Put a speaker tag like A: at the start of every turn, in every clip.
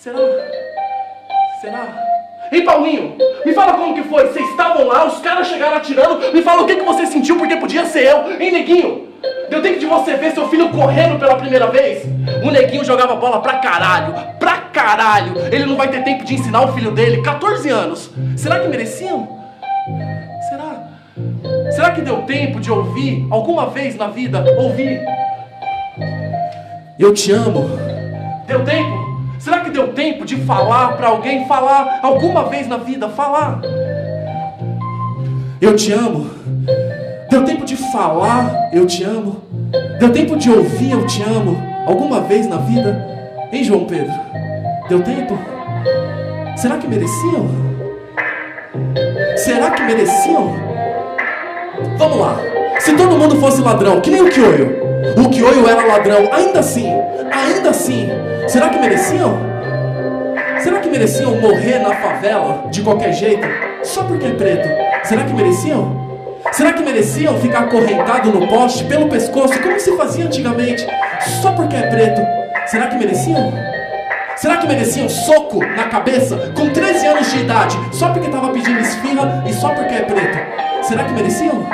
A: Será? Será? Ei, Paulinho, me fala como que foi. Vocês estavam lá, os caras chegaram atirando. Me fala o que, que você sentiu, porque podia ser eu. Hein, neguinho? Deu tempo de você ver seu filho correndo pela primeira vez? O neguinho jogava bola pra caralho, pra caralho. Ele não vai ter tempo de ensinar o filho dele, 14 anos. Será que mereciam? Será? Será que deu tempo de ouvir alguma vez na vida? Ouvir? Eu te amo. Deu tempo? Será que deu tempo de falar para alguém? Falar alguma vez na vida? Falar. Eu te amo. Deu tempo de falar, eu te amo. Deu tempo de ouvir, eu te amo. Alguma vez na vida? Hein, João Pedro? Deu tempo? Será que mereciam? Será que mereciam? Vamos lá. Se todo mundo fosse ladrão, que nem o Kioio. O Kioio era ladrão, ainda assim, ainda assim, será que mereciam? Será que mereciam morrer na favela de qualquer jeito, só porque é preto? Será que mereciam? Será que mereciam ficar acorrentado no poste pelo pescoço, como se fazia antigamente, só porque é preto? Será que mereciam? Será que mereciam soco na cabeça com 13 anos de idade, só porque estava pedindo esfirra e só porque é preto? Será que mereciam?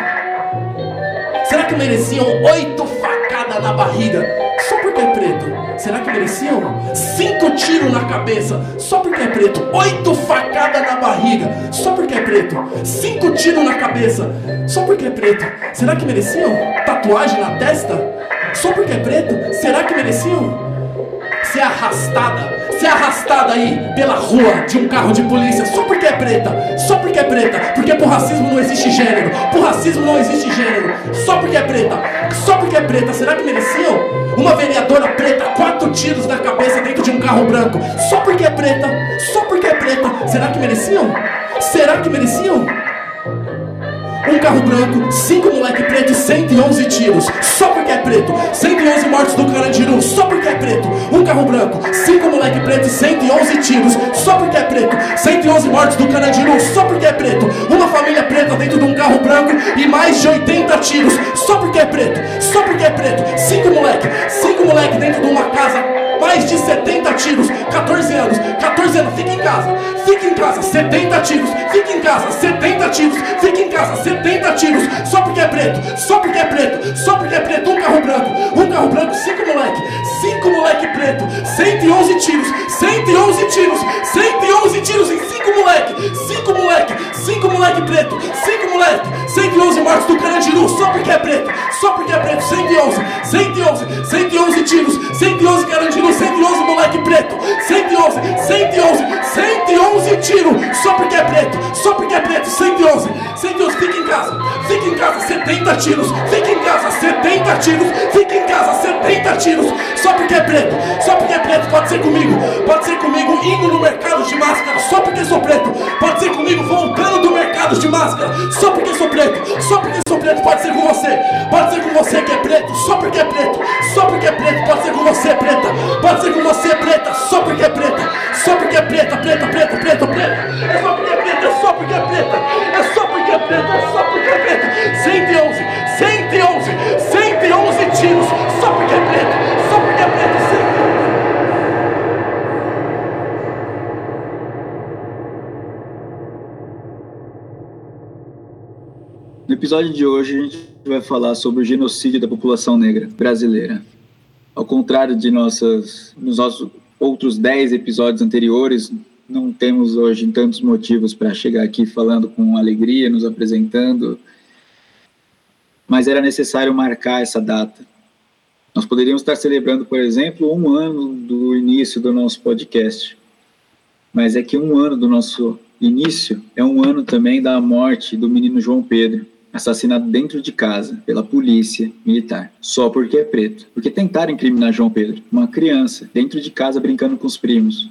A: Será que mereciam oito facadas na barriga só porque é preto? Será que mereciam? Cinco tiros na cabeça só porque é preto. Oito facadas na barriga só porque é preto. Cinco tiros na cabeça só porque é preto. Será que mereciam? Tatuagem na testa só porque é preto? Será que mereciam? Ser arrastada ser arrastada aí pela rua de um carro de polícia só porque é preta, só porque é preta, porque por racismo não existe gênero, por racismo não existe gênero, só porque é preta, só porque é preta, será que mereciam? Uma vereadora preta, quatro tiros na cabeça dentro de um carro branco, só porque é preta, só porque é preta, será que mereciam? Será que mereciam? Um carro branco, cinco moleque preto e 111 tiros, só porque é preto. 111 mortes do Carandiru, só porque é preto. Um carro branco, cinco moleque preto e 111 tiros, só porque é preto. 111 mortes do Carandiru, só porque é preto. Uma família preta dentro de um carro branco e mais de 80 tiros, só porque é preto. Só porque é preto. Cinco moleque, cinco moleque dentro de uma casa mais de 70 tiros, 14 anos, 14 anos, fica em casa, fica em casa, 70 tiros, fica em casa, 70 tiros, fica em casa, 70 tiros, só porque é preto, só porque é preto, só porque é preto, um carro branco, um carro branco, cinco moleque, cinco moleque preto, 111 tiros, 111 tiros, 111 tiros em cinco moleque, cinco moleque, cinco moleque preto, cinco moleque, 111 mortes do Carandiru, só porque é preto, só porque é preto, 111, 111, 111 tiros, 111 Carandiru, 111 moleque preto, 111, 111, 111 tiros, só porque é preto, só porque é preto, 111, 111, fica em casa, fica em casa, 70 tiros, fica em casa, 70 tiros, fica em casa, 70 tiros, só porque é preto, só porque é preto, pode ser comigo, pode ser comigo. Indo no mercado de máscara, só porque sou preto, pode ser comigo voltando do mercado de máscara, só porque sou preto, só porque sou preto, pode ser com você, pode ser com você que é preto, só porque é preto, só porque é preto, pode ser com você preta, pode ser com você preta, só porque é preta, só porque é preta, preta, preta, preta, preta, é só porque é preta, é só porque é preta, é só porque é preta, é só porque é preta, 111, 111, 111 tiros, só porque é preto, só porque é preto, 111.
B: No episódio de hoje, a gente vai falar sobre o genocídio da população negra brasileira. Ao contrário de nossas, nos nossos outros 10 episódios anteriores, não temos hoje tantos motivos para chegar aqui falando com alegria, nos apresentando, mas era necessário marcar essa data. Nós poderíamos estar celebrando, por exemplo, um ano do início do nosso podcast, mas é que um ano do nosso início é um ano também da morte do menino João Pedro, assassinado dentro de casa pela polícia militar, só porque é preto. Porque tentaram incriminar João Pedro, uma criança, dentro de casa brincando com os primos.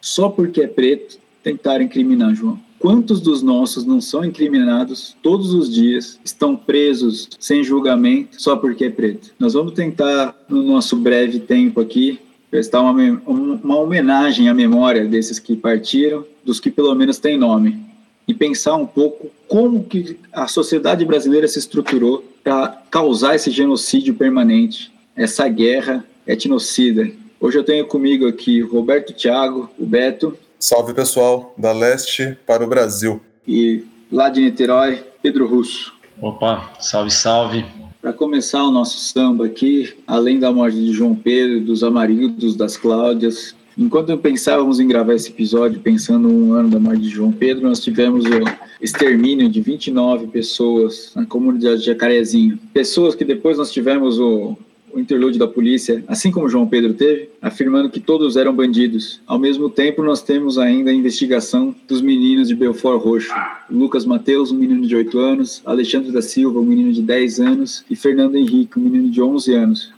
B: Só porque é preto, tentaram incriminar João. Quantos dos nossos não são incriminados todos os dias, estão presos sem julgamento só porque é preto? Nós vamos tentar, no nosso breve tempo aqui, prestar uma, uma homenagem à memória desses que partiram, dos que pelo menos têm nome e pensar um pouco como que a sociedade brasileira se estruturou para causar esse genocídio permanente, essa guerra etnocida. Hoje eu tenho comigo aqui Roberto Thiago, o Beto.
C: Salve pessoal, da leste para o Brasil.
B: E lá de Niterói, Pedro Russo.
D: Opa, salve, salve.
B: Para começar o nosso samba aqui, além da morte de João Pedro, dos Amarildos, das Cláudias, enquanto pensávamos em gravar esse episódio, pensando um ano da morte de João Pedro, nós tivemos o extermínio de 29 pessoas na comunidade de Jacarezinho. Pessoas que depois nós tivemos o o interlúdio da polícia, assim como João Pedro teve, afirmando que todos eram bandidos. Ao mesmo tempo, nós temos ainda a investigação dos meninos de Belfort Roxo. Lucas Mateus, um menino de 8 anos, Alexandre da Silva, um menino de 10 anos, e Fernando Henrique, um menino de 11 anos,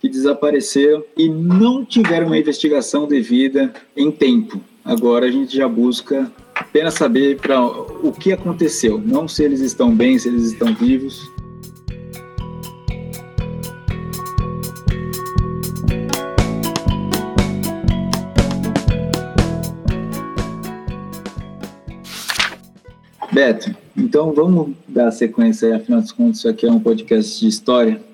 B: que desapareceram e não tiveram uma investigação devida em tempo. Agora a gente já busca apenas saber para o que aconteceu, não se eles estão bem, se eles estão vivos, Beto, então vamos dar sequência aí, afinal de contas, isso aqui é um podcast de história.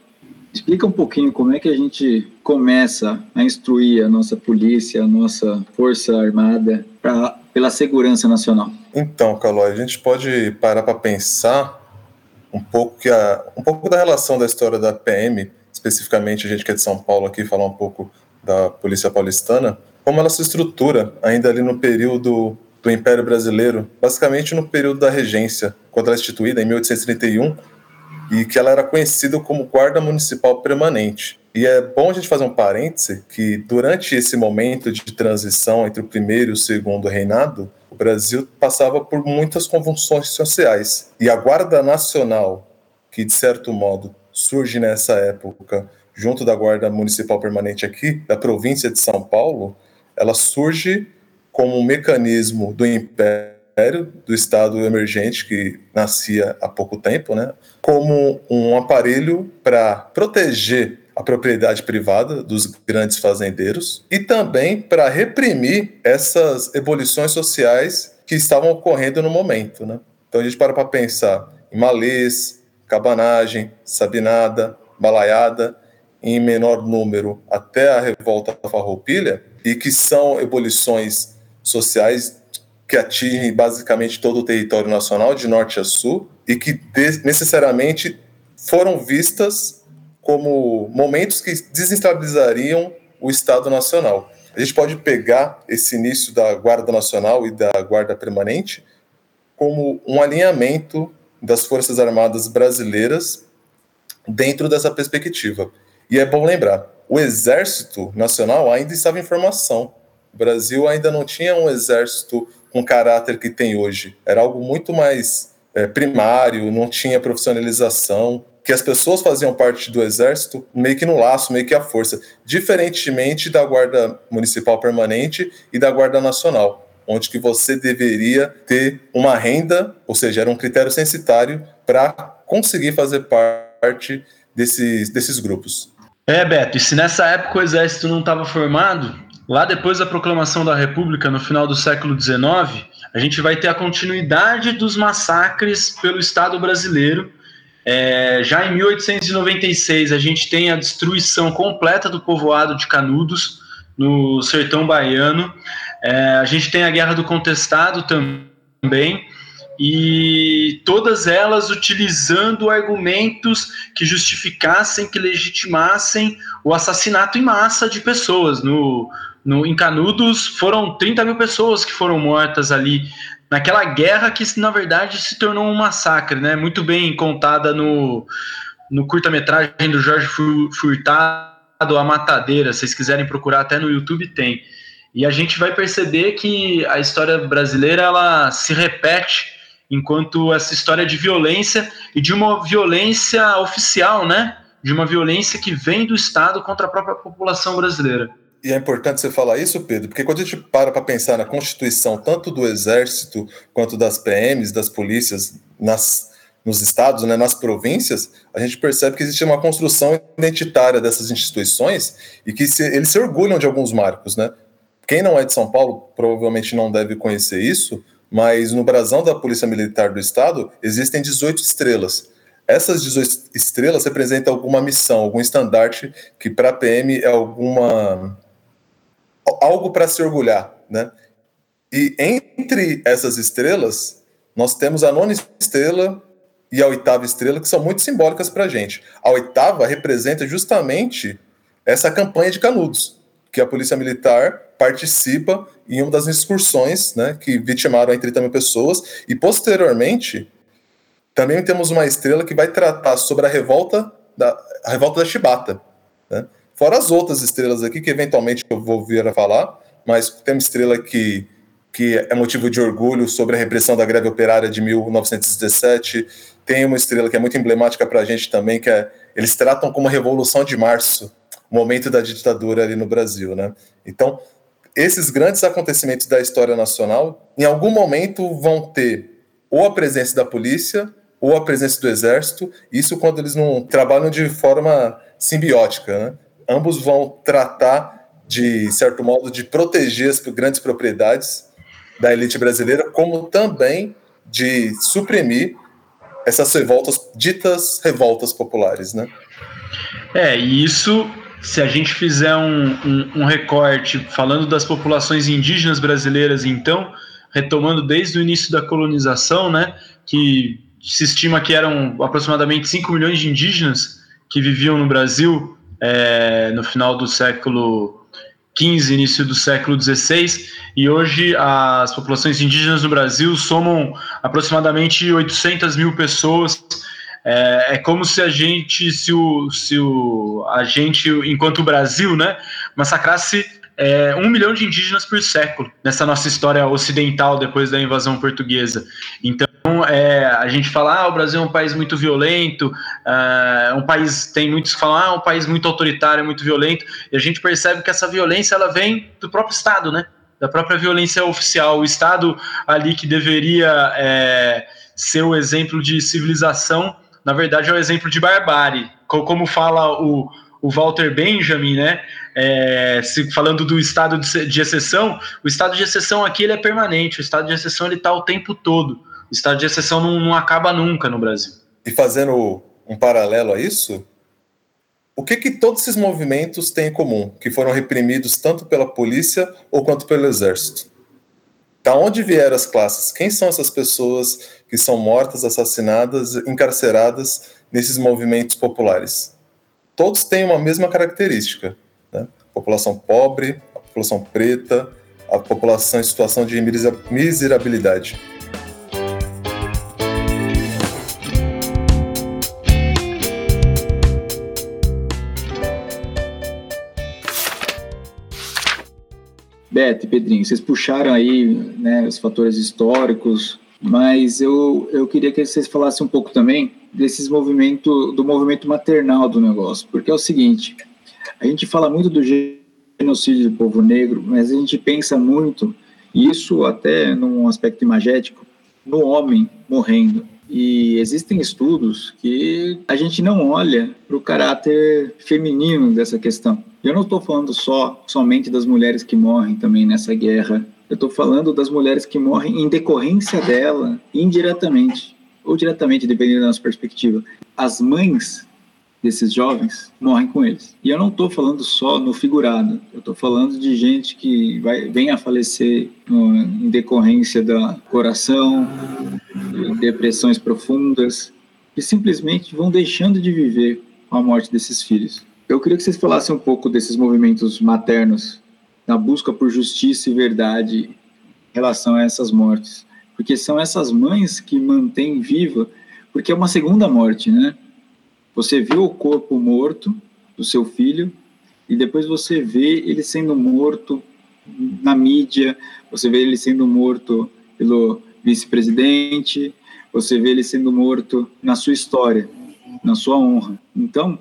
B: Explica um pouquinho como é que a gente começa a instruir a nossa polícia, a nossa força armada pra, pela segurança nacional.
C: Então, Calói, a gente pode parar para pensar um pouco, que a, um pouco da relação da história da PM, especificamente a gente que é de São Paulo aqui, falar um pouco da Polícia Paulistana, como ela se estrutura ainda ali no período do Império Brasileiro, basicamente no período da regência, quando ela é instituída em 1831, e que ela era conhecida como Guarda Municipal Permanente. E é bom a gente fazer um parêntese que durante esse momento de transição entre o primeiro e o segundo reinado, o Brasil passava por muitas convulsões sociais. E a Guarda Nacional, que de certo modo surge nessa época, junto da Guarda Municipal Permanente aqui, da província de São Paulo, ela surge como um mecanismo do império, do Estado emergente que nascia há pouco tempo, né, como um aparelho para proteger a propriedade privada dos grandes fazendeiros e também para reprimir essas ebulições sociais que estavam ocorrendo no momento. Né? Então a gente para para pensar em malês, cabanagem, sabinada, balaiada, em menor número até a revolta farroupilha, e que são ebulições sociais que atingem basicamente todo o território nacional, de norte a sul, e que necessariamente foram vistas como momentos que desestabilizariam o Estado Nacional. A gente pode pegar esse início da Guarda Nacional e da Guarda Permanente como um alinhamento das Forças Armadas brasileiras dentro dessa perspectiva. E é bom lembrar, o Exército Nacional ainda estava em formação. O Brasil ainda não tinha um exército o caráter que tem hoje. Era algo muito mais é, primário, não tinha profissionalização, que as pessoas faziam parte do exército meio que no laço, meio que à força, diferentemente da guarda municipal permanente e da guarda nacional, onde que você deveria ter uma renda, ou seja, era um critério censitário para conseguir fazer parte desses, desses grupos.
D: É, Beto, e se nessa época o exército não estava formado, Lá depois da proclamação da República, no final do século XIX, a gente vai ter a continuidade dos massacres pelo Estado brasileiro. É, já em 1896, a gente tem a destruição completa do povoado de Canudos, no sertão baiano. É, a gente tem a Guerra do Contestado também, e todas elas utilizando argumentos que justificassem, que legitimassem o assassinato em massa de pessoas. No, no, em Canudos foram 30 mil pessoas que foram mortas ali naquela guerra que na verdade se tornou um massacre, né? Muito bem contada no, no curta-metragem do Jorge Furtado, A Matadeira. Se vocês quiserem procurar até no YouTube tem. E a gente vai perceber que a história brasileira ela se repete enquanto essa história de violência e de uma violência oficial, né? De uma violência que vem do Estado contra a própria população brasileira.
C: E é importante você falar isso, Pedro, porque quando a gente para para pensar na constituição, tanto do Exército quanto das PMs, das polícias nas, nos estados, né, nas províncias, a gente percebe que existe uma construção identitária dessas instituições e que se, eles se orgulham de alguns marcos. Né? Quem não é de São Paulo provavelmente não deve conhecer isso, mas no brasão da Polícia Militar do Estado existem 18 estrelas. Essas 18 estrelas representam alguma missão, algum estandarte que para a PM é alguma algo para se orgulhar, né? E entre essas estrelas, nós temos a nona estrela e a oitava estrela, que são muito simbólicas para a gente. A oitava representa justamente essa campanha de Canudos, que a Polícia Militar participa em uma das excursões né, que vitimaram entre 30 mil pessoas, e posteriormente também temos uma estrela que vai tratar sobre a revolta da, a revolta da Chibata. Né? Fora as outras estrelas aqui, que eventualmente eu vou vir a falar, mas tem uma estrela que, que é motivo de orgulho sobre a repressão da greve operária de 1917. Tem uma estrela que é muito emblemática para a gente também, que é eles tratam como a Revolução de Março, o momento da ditadura ali no Brasil. Né? Então, esses grandes acontecimentos da história nacional, em algum momento vão ter ou a presença da polícia ou a presença do exército, isso quando eles não trabalham de forma simbiótica, né? Ambos vão tratar, de certo modo, de proteger as grandes propriedades da elite brasileira, como também de suprimir essas revoltas, ditas revoltas populares, né?
D: É, e isso, se a gente fizer um, um, um recorte falando das populações indígenas brasileiras, então, retomando desde o início da colonização, né, que se estima que eram aproximadamente 5 milhões de indígenas que viviam no Brasil é, no final do século XV, início do século XVI, e hoje as populações indígenas no Brasil somam aproximadamente 800 mil pessoas. É, é como se a gente, se o, se o, a gente, enquanto Brasil, né, massacrasse é, um milhão de indígenas por século nessa nossa história ocidental depois da invasão portuguesa. Então, é, a gente fala, ah, o Brasil é um país muito violento, é um país, tem muitos que falam, ah, um país muito autoritário, muito violento, e a gente percebe que essa violência, ela vem do próprio Estado, né? Da própria violência oficial. O Estado ali que deveria é, ser o exemplo de civilização, na verdade é o exemplo de barbárie. Como fala o, o Walter Benjamin, né? É, se, falando do estado de, de, exceção, o estado de exceção aqui ele é permanente, o estado de exceção ele está o tempo todo. O estado de exceção não, não acaba nunca no Brasil.
C: E fazendo um paralelo a isso, o que, que todos esses movimentos têm em comum, que foram reprimidos tanto pela polícia ou quanto pelo exército? Da onde vieram as classes? Quem são essas pessoas que são mortas, assassinadas, encarceradas nesses movimentos populares? Todos têm uma mesma característica: né? população pobre, a população preta, a população em situação de miserabilidade.
B: Beto e Pedrinho, vocês puxaram aí né, os fatores históricos, mas eu, eu queria que vocês falassem um pouco também desses movimento, do movimento maternal do negócio, porque é o seguinte, a gente fala muito do genocídio do povo negro, mas a gente pensa muito, isso até num aspecto imagético, no homem morrendo. E existem estudos que a gente não olha para o caráter feminino dessa questão. Eu não estou falando só somente das mulheres que morrem também nessa guerra. Eu estou falando das mulheres que morrem em decorrência dela, indiretamente ou diretamente, dependendo da nossa perspectiva. As mães desses jovens morrem com eles. E eu não estou falando só no figurado. Eu estou falando de gente que vai, vem a falecer no, em decorrência da coração, depressões profundas, que simplesmente vão deixando de viver com a morte desses filhos. Eu queria que vocês falassem um pouco desses movimentos maternos na busca por justiça e verdade em relação a essas mortes, porque são essas mães que mantêm viva, porque é uma segunda morte, né? Você viu o corpo morto do seu filho e depois você vê ele sendo morto na mídia, você vê ele sendo morto pelo vice-presidente, você vê ele sendo morto na sua história, na sua honra. Então,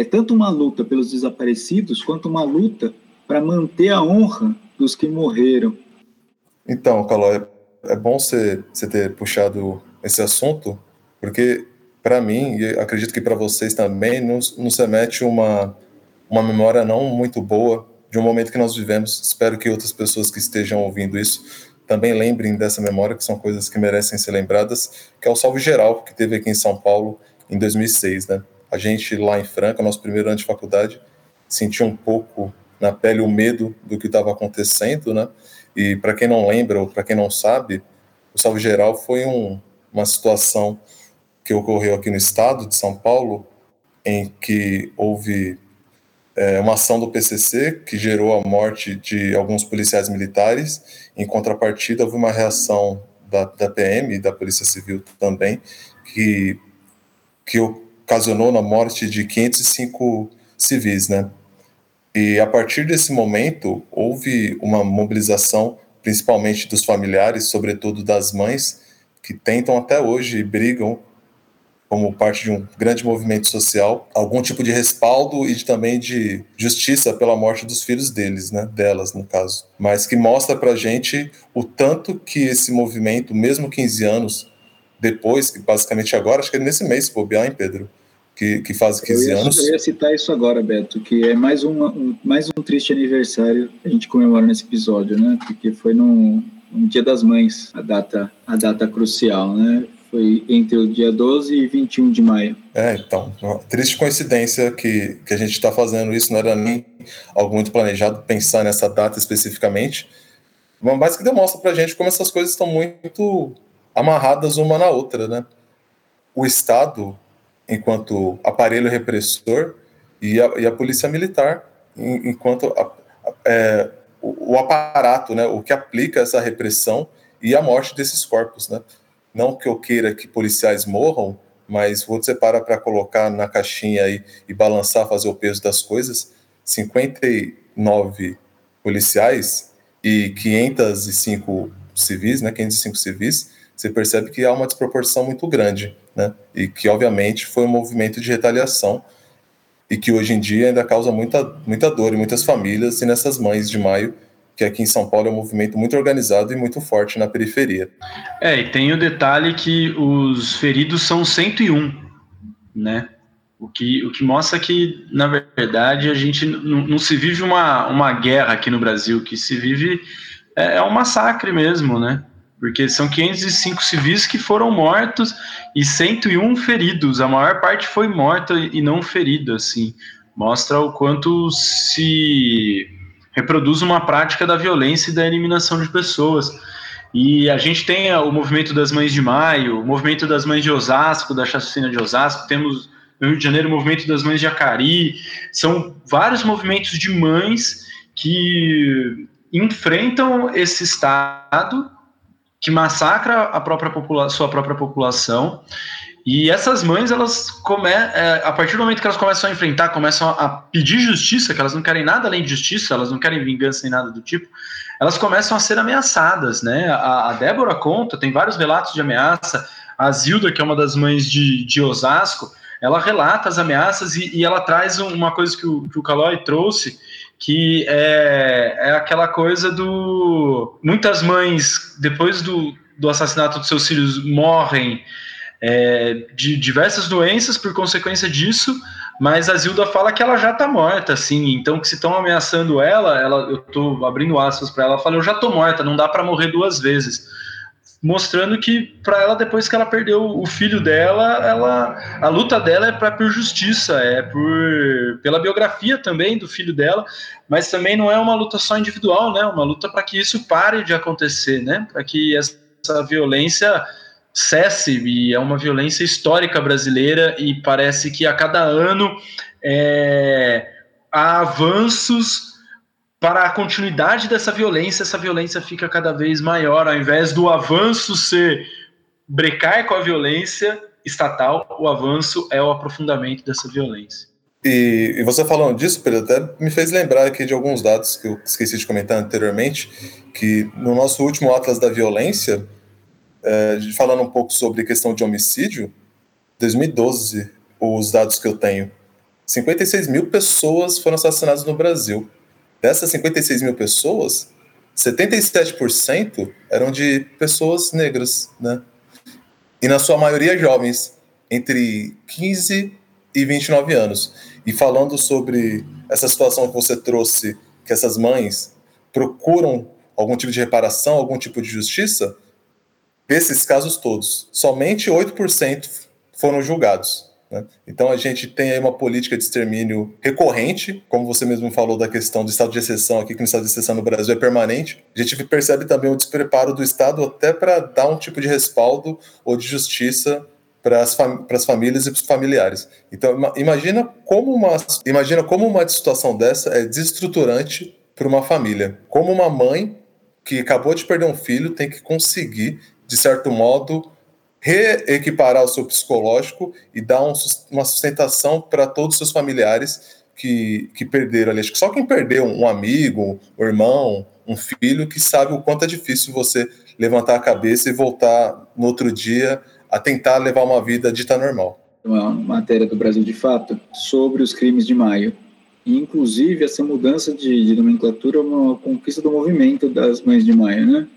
B: é tanto uma luta pelos desaparecidos quanto uma luta para manter a honra dos que morreram.
C: Então, Caló, é, é bom você, ter puxado esse assunto, porque para mim, e acredito que para vocês também, nos, nos remete uma, uma memória não muito boa de um momento que nós vivemos. Espero que outras pessoas que estejam ouvindo isso também lembrem dessa memória, que são coisas que merecem ser lembradas, que é o Salve Geral, que teve aqui em São Paulo em 2006, né? A gente lá em Franca, nosso primeiro ano de faculdade, sentiu um pouco na pele o medo do que estava acontecendo, né? E para quem não lembra ou para quem não sabe, o Salve Geral foi um, uma situação que ocorreu aqui no estado de São Paulo, em que houve é, uma ação do PCC que gerou a morte de alguns policiais militares. Em contrapartida, houve uma reação da, da PM e da Polícia Civil também, que, que ocasionou na morte de 505 civis, né? E a partir desse momento, houve uma mobilização, principalmente dos familiares, sobretudo das mães, que tentam até hoje e brigam como parte de um grande movimento social, algum tipo de respaldo e de, também de justiça pela morte dos filhos deles, né, delas no caso, mas que mostra para gente o tanto que esse movimento, mesmo 15 anos depois, que basicamente agora, acho que é nesse mês, se bobear, hein, Pedro, que, que faz 15
B: eu ia,
C: anos.
B: Eu ia citar isso agora, Beto, que é mais, uma, um, mais um triste aniversário que a gente comemora nesse episódio, né, porque foi no, no Dia das Mães, a data, a data crucial, né, foi entre o dia 12 e 21 de maio.
C: É, então, triste coincidência que, que a gente está fazendo isso, não era nem algo muito planejado pensar nessa data especificamente, mas que demonstra para a gente como essas coisas estão muito amarradas uma na outra, né? O Estado, enquanto aparelho repressor, e a, e a polícia militar, enquanto a, é, o, o aparato, né, o que aplica essa repressão e a morte desses corpos, né? Não que eu queira que policiais morram, mas você para para colocar na caixinha aí e balançar, fazer o peso das coisas, 59 policiais e 505 civis, né, 505 civis, você percebe que há uma desproporção muito grande, né, e que obviamente foi um movimento de retaliação e que hoje em dia ainda causa muita, muita dor em muitas famílias e nessas mães de maio que aqui em São Paulo é um movimento muito organizado e muito forte na periferia.
D: É, e tem o detalhe que os feridos são 101, né? O que, o que mostra que, na verdade, a gente não, se vive uma, uma guerra aqui no Brasil, que se vive é, é um massacre mesmo, né? Porque são 505 civis que foram mortos e 101 feridos. A maior parte foi morta e não ferida, assim. Mostra o quanto se reproduz uma prática da violência e da eliminação de pessoas. E a gente tem o movimento das Mães de Maio, o movimento das Mães de Osasco, da chacina de Osasco, temos no Rio de Janeiro o movimento das Mães de Acari, são vários movimentos de mães que enfrentam esse Estado que massacra a própria sua própria população e essas mães, elas come, é, a partir do momento que elas começam a enfrentar, começam a, pedir justiça, que elas não querem nada além de justiça, elas não querem vingança nem nada do tipo, elas começam a ser ameaçadas, né? A, a Débora conta, tem vários relatos de ameaça. A Zilda, que é uma das mães de, de Osasco, ela relata as ameaças e, e ela traz uma coisa que o, que o Calói trouxe, que é, é aquela coisa do. Muitas mães, depois do, do assassinato dos seus filhos, morrem é, de diversas doenças por consequência disso, mas a Zilda fala que ela já tá morta, assim, então que se estão ameaçando ela, ela, eu tô abrindo aspas para ela, ela fala, eu já tô morta, não dá para morrer duas vezes. Mostrando que para ela, depois que ela perdeu o filho dela, ela, a luta dela é para por justiça, é por pela biografia também do filho dela, mas também não é uma luta só individual, né? Uma luta para que isso pare de acontecer, né? Para que essa violência cesse e é uma violência histórica brasileira e parece que a cada ano é, há avanços para a continuidade dessa violência, essa violência fica cada vez maior, ao invés do avanço ser brecar com a violência estatal, o avanço é o aprofundamento dessa violência.
C: E, e, você falando disso, Pedro, até me fez lembrar aqui de alguns dados que eu esqueci de comentar anteriormente, que no nosso último Atlas da Violência, é, falando um pouco sobre questão de homicídio, 2012, os dados que eu tenho, 56 mil pessoas foram assassinadas no Brasil. Dessas 56 mil pessoas, 77% eram de pessoas negras, né? E na sua maioria jovens, entre 15 e 29 anos. E falando sobre essa situação que você trouxe, que essas mães procuram algum tipo de reparação, algum tipo de justiça, Desses casos todos, somente 8% foram julgados. Né? Então a gente tem aí uma política de extermínio recorrente, como você mesmo falou da questão do estado de exceção aqui, que no estado de exceção no Brasil é permanente. A gente percebe também o despreparo do Estado até para dar um tipo de respaldo ou de justiça para as, fam famílias e para os familiares. Então imagina como uma imagina como uma situação dessa é desestruturante para uma família. Como uma mãe que acabou de perder um filho tem que conseguir, de certo modo, reequiparar o seu psicológico e dar um, uma sustentação para todos os seus familiares que, que perderam ali. Acho que só quem perdeu um amigo, um irmão, um filho, que sabe o quanto é difícil você levantar a cabeça e voltar no outro dia a tentar levar uma vida dita normal.
B: Uma matéria do Brasil de Fato sobre os crimes de maio. E, inclusive, essa mudança de, de nomenclatura é uma conquista do movimento das Mães de Maio, né?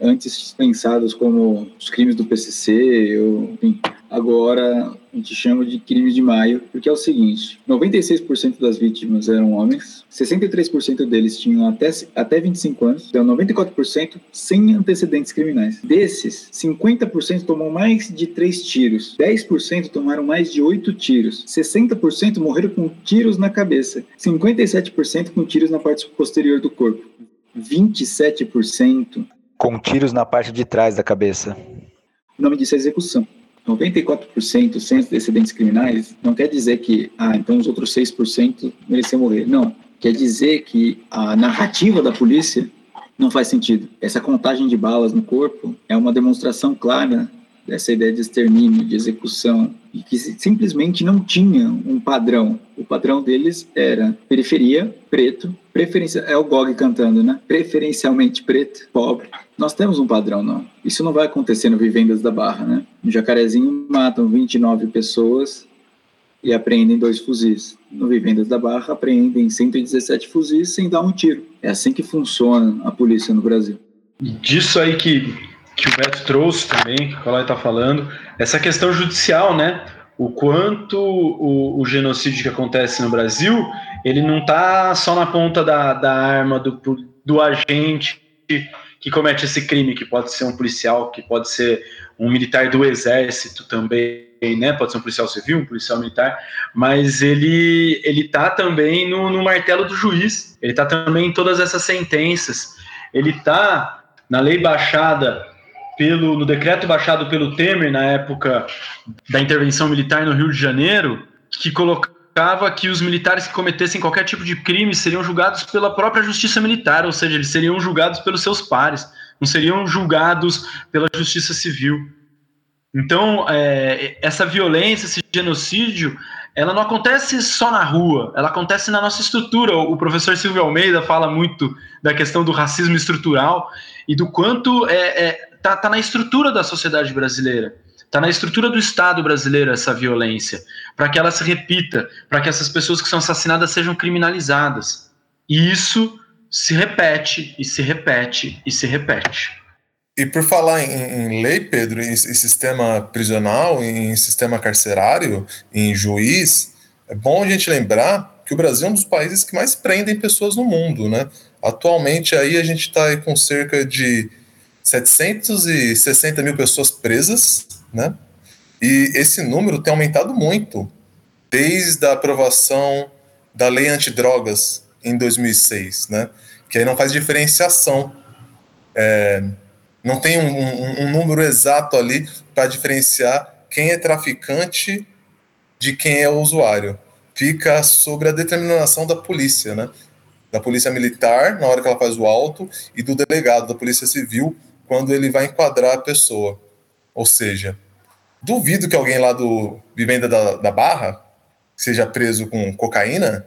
B: Antes pensados como os crimes do PCC, enfim, agora a gente chama de crimes de maio, porque é o seguinte: 96% das vítimas eram homens, 63% deles tinham até, até 25 anos, então 94% sem antecedentes criminais. Desses, 50% tomou mais de 3 tiros, 10% tomaram mais de 8 tiros, 60% morreram com tiros na cabeça, 57% com tiros na parte posterior do corpo. 27%
E: com tiros na parte de trás da cabeça.
B: O nome disso é execução. 94% sem antecedentes criminais não quer dizer que, ah, então os outros 6% mereciam morrer. Não. Quer dizer que a narrativa da polícia não faz sentido. Essa contagem de balas no corpo é uma demonstração clara dessa ideia de extermínio, de execução, e que simplesmente não tinha um padrão. O padrão deles era periferia, preto, preferência é o Gog cantando, né? Preferencialmente preto, pobre. Nós temos um padrão, não. Isso não vai acontecer no Vivendas da Barra, né? No Jacarezinho matam 29 pessoas e apreendem dois fuzis. No Vivendas da Barra apreendem 117 fuzis sem dar um tiro. É assim que funciona a polícia no Brasil.
D: Disso aí que que o Beto trouxe também, que o está falando, essa questão judicial, né? O quanto o, o, genocídio que acontece no Brasil, ele não está só na ponta da, da arma do, do agente que comete esse crime, que pode ser um policial, que pode ser um militar do exército também, né? Pode ser um policial civil, um policial militar, mas ele ele tá também no, no martelo do juiz. Ele tá também em todas essas sentenças. Ele tá na lei baixada pelo, no decreto baixado pelo Temer na época da intervenção militar no Rio de Janeiro, que colocava que os militares que cometessem qualquer tipo de crime seriam julgados pela própria justiça militar, ou seja, eles seriam julgados pelos seus pares, não seriam julgados pela justiça civil. Então, é, essa violência, esse genocídio, ela não acontece só na rua, ela acontece na nossa estrutura. O professor Silvio Almeida fala muito da questão do racismo estrutural e do quanto é, é tá, tá na estrutura da sociedade brasileira. Está na estrutura do Estado brasileiro essa violência, para que ela se repita, para que essas pessoas que são assassinadas sejam criminalizadas. E isso se repete, e se repete, e se repete.
C: E por falar em, em lei, Pedro, em, em, sistema prisional, em sistema carcerário, em juiz, é bom a gente lembrar que o Brasil é um dos países que mais prendem pessoas no mundo, né? Atualmente aí a gente está com cerca de 760 mil pessoas presas, né? E esse número tem aumentado muito desde a aprovação da lei antidrogas em 2006, né? Que aí não faz diferenciação. É, não tem um, um, um número exato ali para diferenciar quem é traficante de quem é usuário. Fica sobre a determinação da polícia, né? Da polícia militar, na hora que ela faz o auto, e do delegado da polícia civil, quando ele vai enquadrar a pessoa. Ou seja, duvido que alguém lá do Vivenda da, da Barra seja preso com cocaína,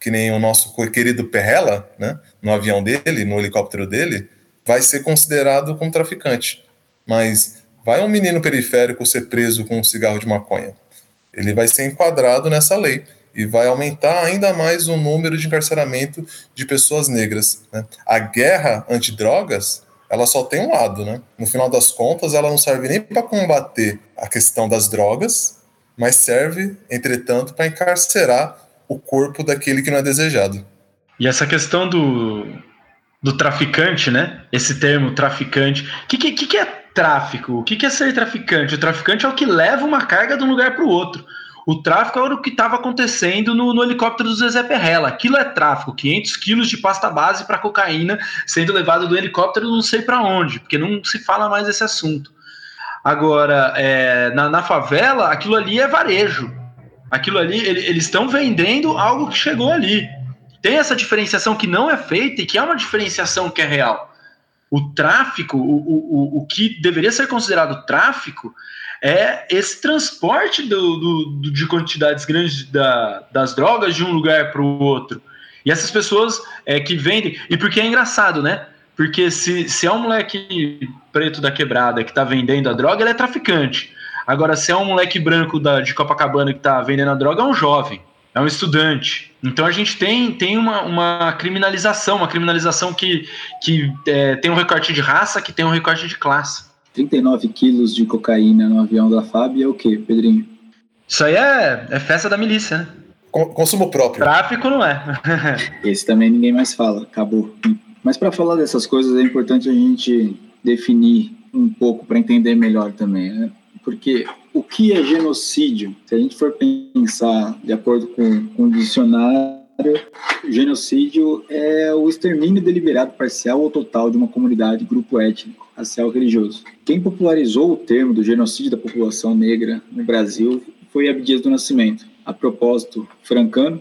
C: que nem o nosso querido Perrella, né, no avião dele, no helicóptero dele, vai ser considerado como traficante. Mas vai um menino periférico ser preso com um cigarro de maconha? Ele vai ser enquadrado nessa lei e vai aumentar ainda mais o número de encarceramento de pessoas negras. Né? A guerra antidrogas ela só tem um lado, né? No final das contas, ela não serve nem para combater a questão das drogas, mas serve, entretanto, para encarcerar o corpo daquele que não é desejado.
D: E essa questão do, do traficante, né? Esse termo traficante. O que, que, que, é tráfico? O que, que é ser traficante? O traficante é o que leva uma carga de um lugar para o outro. O tráfico era o que estava acontecendo no, no, helicóptero do Zezé Perrella. Aquilo é tráfico, 500 quilos de pasta base para cocaína sendo levado do helicóptero não sei para onde, porque não se fala mais desse assunto. Agora, é, na, na, favela, aquilo ali é varejo. Aquilo ali, ele, eles estão vendendo algo que chegou ali. Tem essa diferenciação que não é feita e que é uma diferenciação que é real. O tráfico, o, o, o que deveria ser considerado tráfico, é esse transporte do, do, de quantidades grandes da, das drogas de um lugar para o outro. E essas pessoas é, que vendem. E porque é engraçado, né? Porque se, se é um moleque preto da quebrada que está vendendo a droga, ele é traficante. Agora, se é um moleque branco da, de Copacabana que está vendendo a droga, é um jovem, é um estudante. Então a gente tem, tem uma, uma criminalização, uma criminalização que, que é, tem um recorte de raça, que tem um recorte de classe.
B: 39 quilos de cocaína no avião da FAB é o quê, Pedrinho?
D: Isso aí é, é festa da milícia, né?
C: Consumo próprio.
D: Tráfico não é.
B: Esse também ninguém mais fala, acabou. Mas para falar dessas coisas é importante a gente definir um pouco para entender melhor também, né? Porque o que é genocídio? Se a gente for pensar de acordo com, com o dicionário, genocídio é o extermínio deliberado, parcial ou total de uma comunidade, grupo étnico, racial ou religioso. Quem popularizou o termo do genocídio da população negra no Brasil foi Abdias do Nascimento. A propósito, francano,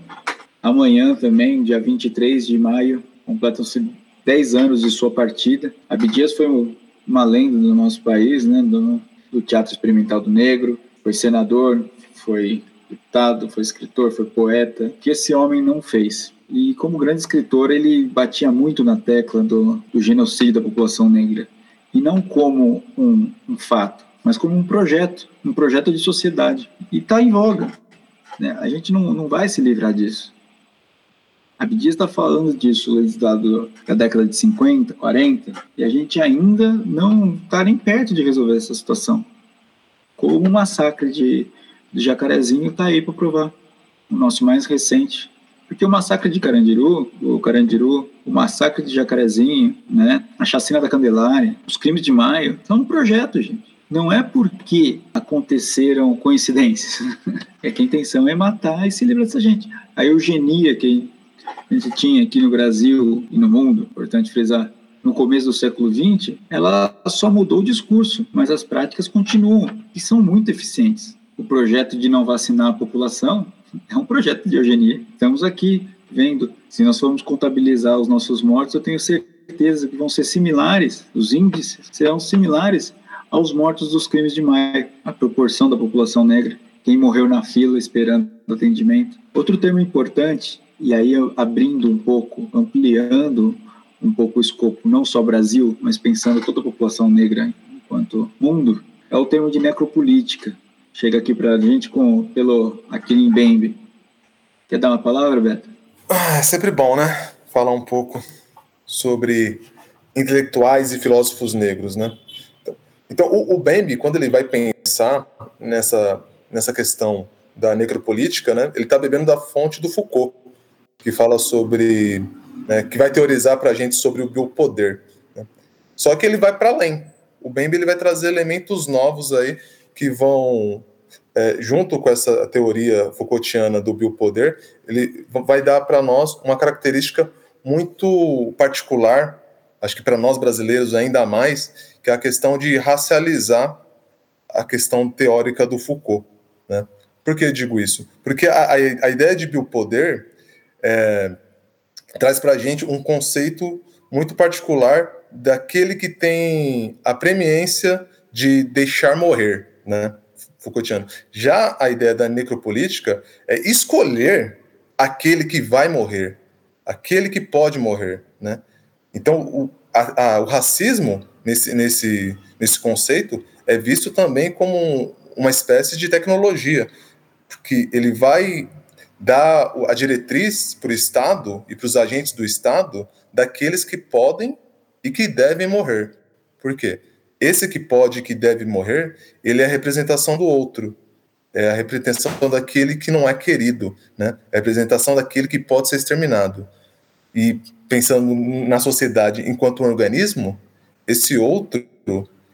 B: amanhã também, dia 23 de maio, completam-se 10 anos de sua partida. Abdias foi uma lenda do nosso país, né, do, do Teatro Experimental do Negro, foi senador, foi deputado, foi escritor, foi poeta, que esse homem não fez. E como grande escritor, ele batia muito na tecla do, do genocídio da população negra. E não como um, um fato, mas como um projeto, um projeto de sociedade. E está em voga. Né? A gente não, não vai se livrar disso. Abdias está falando disso legislado da década de 50, 40, e a gente ainda não está nem perto de resolver essa situação. Como o massacre de, de Jacarezinho está aí para provar. O nosso mais recente. Porque o massacre de Carandiru, o Carandiru, o massacre de Jacarezinho, né, a chacina da Candelária, os crimes de maio, são um projeto, gente. Não é porque aconteceram coincidências. é que a intenção é matar e se livrar dessa gente. A eugenia que a gente tinha aqui no Brasil e no mundo, importante frisar, no começo do século XX, ela só mudou o discurso, mas as práticas continuam e são muito eficientes. O projeto de não vacinar a população é um projeto de eugenia. Estamos aqui vendo, se nós formos contabilizar os nossos mortos, eu tenho certeza que vão ser similares, os índices serão similares aos mortos dos crimes de maio, a proporção da população negra, quem morreu na fila esperando atendimento. Outro termo importante e aí abrindo um pouco, ampliando um pouco o escopo, não só Brasil, mas pensando toda a população negra enquanto mundo, é o termo de necropolítica. Chega aqui para a gente com, pelo Aquilim Bembe. Quer dar uma palavra, Beto?
C: Ah, é sempre bom, né? Falar um pouco sobre intelectuais e filósofos negros, né? Então, o, o Bembe, quando ele vai pensar nessa, nessa questão da necropolítica, né, ele está bebendo da fonte do Foucault, que fala sobre, né, que vai teorizar para a gente sobre o biopoder. Né? Só que ele vai para além. O Bembe ele vai trazer elementos novos aí que vão, é, junto com essa teoria Foucaultiana do biopoder, ele vai dar para nós uma característica muito particular, acho que para nós brasileiros ainda mais, que é a questão de racializar a questão teórica do Foucault. Né? Por que eu digo isso? Porque a, a, a ideia de biopoder é, traz para a gente um conceito muito particular daquele que tem a premiência de deixar morrer, né? Foucaultiano. Já a ideia da necropolítica é escolher aquele que vai morrer, aquele que pode morrer, né? Então, o, a, a, o racismo, nesse, nesse, nesse conceito, é visto também como uma espécie de tecnologia, porque ele vai dá a diretriz para o Estado e para os agentes do Estado daqueles que podem e que devem morrer. Por quê? Esse que pode e que deve morrer, ele é a representação do outro. É a representação daquele que não é querido, né? É a representação daquele que pode ser exterminado. E pensando na sociedade enquanto um organismo, esse outro,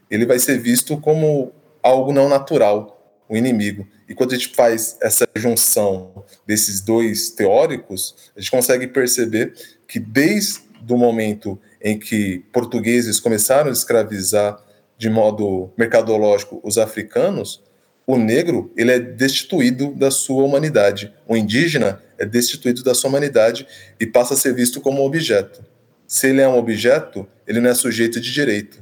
C: ele vai ser visto como algo não natural, o inimigo. E quando a gente faz essa junção desses dois teóricos, a gente consegue perceber que desde o momento em que portugueses começaram a escravizar de modo mercadológico os africanos, o negro ele é destituído da sua humanidade. O indígena é destituído da sua humanidade e passa a ser visto como objeto. Se ele é um objeto, ele não é sujeito de direito.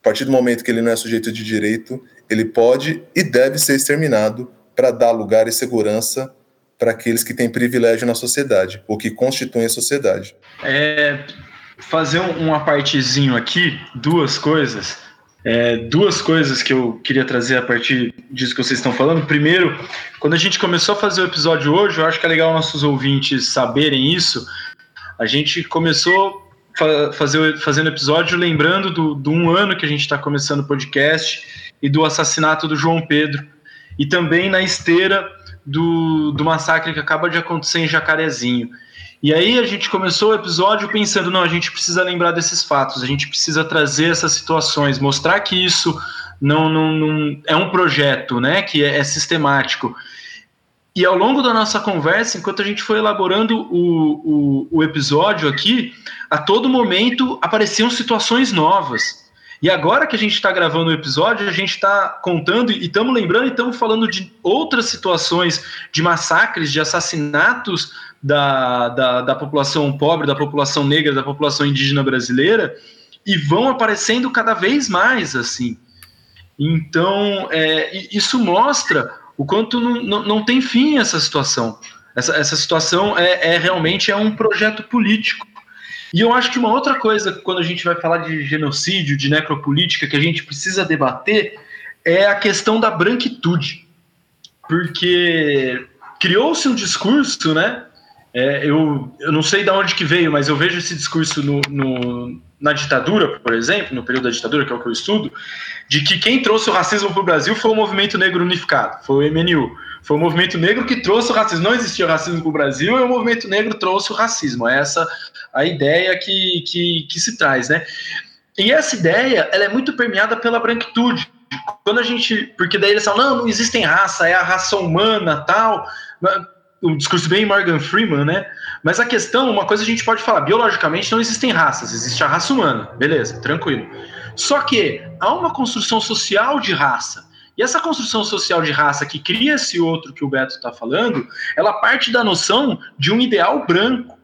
C: A partir do momento que ele não é sujeito de direito, ele pode e deve ser exterminado para dar lugar e segurança para aqueles que têm privilégio na sociedade, ou que constituem a sociedade.
D: É, fazer um, um apartezinho aqui, duas coisas. É, duas coisas que eu queria trazer a partir disso que vocês estão falando. Primeiro, quando a gente começou a fazer o episódio hoje, eu acho que é legal nossos ouvintes saberem isso. A gente começou fa fazer, fazendo episódio lembrando do, do um ano que a gente está começando o podcast e do assassinato do João Pedro. E também na esteira do, do massacre que acaba de acontecer em Jacarezinho. E aí a gente começou o episódio pensando, não, a gente precisa lembrar desses fatos, a gente precisa trazer essas situações, mostrar que isso não, não, não é um projeto, né, que é, é, sistemático. E ao longo da nossa conversa, enquanto a gente foi elaborando o, o, o episódio aqui, a todo momento apareciam situações novas. E agora que a gente está gravando o episódio, a gente está contando e estamos lembrando e estamos falando de outras situações de massacres, de assassinatos da, da, da população pobre, da população negra, da população indígena brasileira, e vão aparecendo cada vez mais assim. Então, é, isso mostra o quanto não, não, não, tem fim essa situação. Essa, essa situação é, é, realmente é um projeto político. E eu acho que uma outra coisa, quando a gente vai falar de genocídio, de necropolítica, que a gente precisa debater, é a questão da branquitude. Porque criou-se um discurso, né, é, eu, eu não sei de onde que veio, mas eu vejo esse discurso no, no, na ditadura, por exemplo, no período da ditadura, que é o que eu estudo, de que quem trouxe o racismo para o Brasil foi o movimento negro unificado, foi o MNU. Foi o movimento negro que trouxe o racismo. Não existia racismo para o Brasil e o movimento negro trouxe o racismo. É essa a ideia que, que, que se traz, né? E essa ideia, ela é muito permeada pela branquitude. Quando a gente, porque daí eles falam, não, não existem raça, é a raça humana, tal um discurso bem Morgan Freeman, né? Mas a questão, uma coisa a gente pode falar, biologicamente não existem raças, existe a raça humana, beleza, tranquilo. Só que há uma construção social de raça. E essa construção social de raça que cria esse outro que o Beto está falando, ela parte da noção de um ideal branco,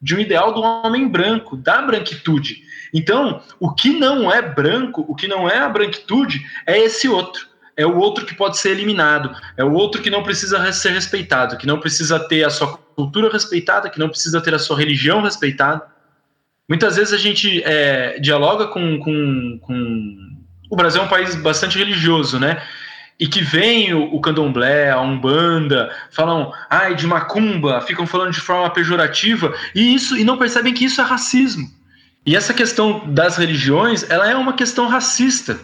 D: de um ideal do homem branco, da branquitude. Então, o que não é branco, o que não é a branquitude, é esse outro é o outro que pode ser eliminado, é o outro que não precisa ser respeitado, que não precisa ter a sua cultura respeitada, que não precisa ter a sua religião respeitada. Muitas vezes a gente é, dialoga com, com, com, O Brasil é um país bastante religioso, né? E que vem o, o candomblé, a umbanda, falam, ai, de macumba, ficam falando de forma pejorativa, e isso e não percebem que isso é racismo. E essa questão das religiões, ela é uma questão racista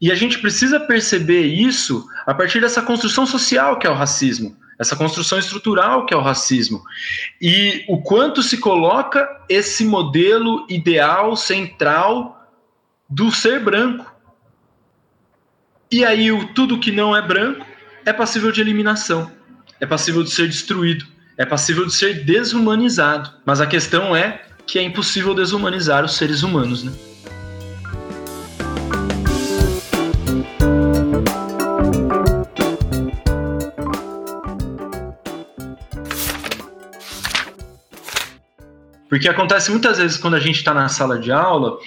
D: e a gente precisa perceber isso a partir dessa construção social que é o racismo, essa construção estrutural que é o racismo. E o quanto se coloca esse modelo ideal central do ser branco. E aí o tudo que não é branco é passível de eliminação, é passível de ser destruído, é passível de ser desumanizado. Mas a questão é que é impossível desumanizar os seres humanos, né? Porque acontece muitas vezes quando a gente está na sala de aula,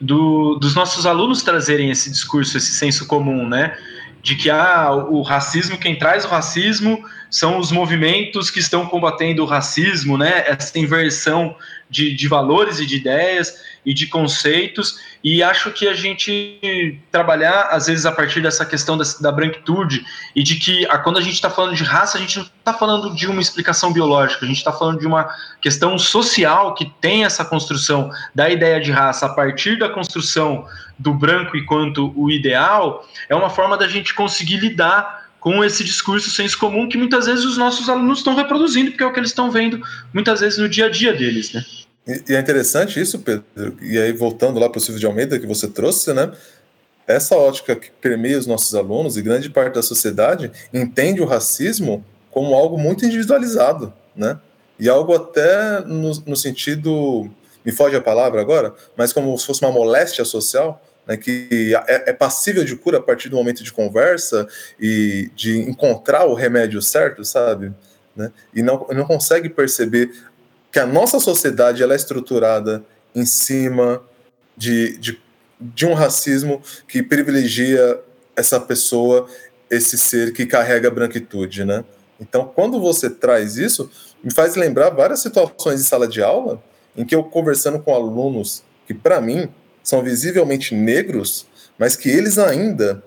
D: do, dos nossos alunos trazerem esse discurso, esse senso comum, né? De que ah, o racismo, quem traz o racismo são os movimentos que estão combatendo o racismo, né? Essa inversão de, de valores e de ideias e de conceitos, e acho que a gente trabalhar, às vezes, a partir dessa questão da, da branquitude, e de que a, quando a gente está falando de raça, a gente não está falando de uma explicação biológica, a gente está falando de uma questão social que tem essa construção da ideia de raça a partir da construção do branco enquanto o ideal, é uma forma da gente conseguir lidar com esse discurso senso comum que muitas vezes os nossos alunos estão reproduzindo, porque é o que eles estão vendo muitas vezes no dia a dia deles, né?
C: E, é interessante isso, Pedro, e aí voltando lá para o Silvio de Almeida que você trouxe, né? essa ótica que permeia os nossos alunos e grande parte da sociedade entende o racismo como algo muito individualizado, né? E algo até no, no sentido, me foge a palavra agora, mas como se fosse uma moléstia social, né, que é, é, passível de cura a partir do momento de conversa e de encontrar o remédio certo, sabe? Né? E não, não consegue perceber que a nossa sociedade ela é estruturada em cima de, de, de um racismo que privilegia essa pessoa, esse ser que carrega a branquitude, né? Então, quando você traz isso, me faz lembrar várias situações de sala de aula em que eu conversando com alunos que, para mim, são visivelmente negros, mas que eles ainda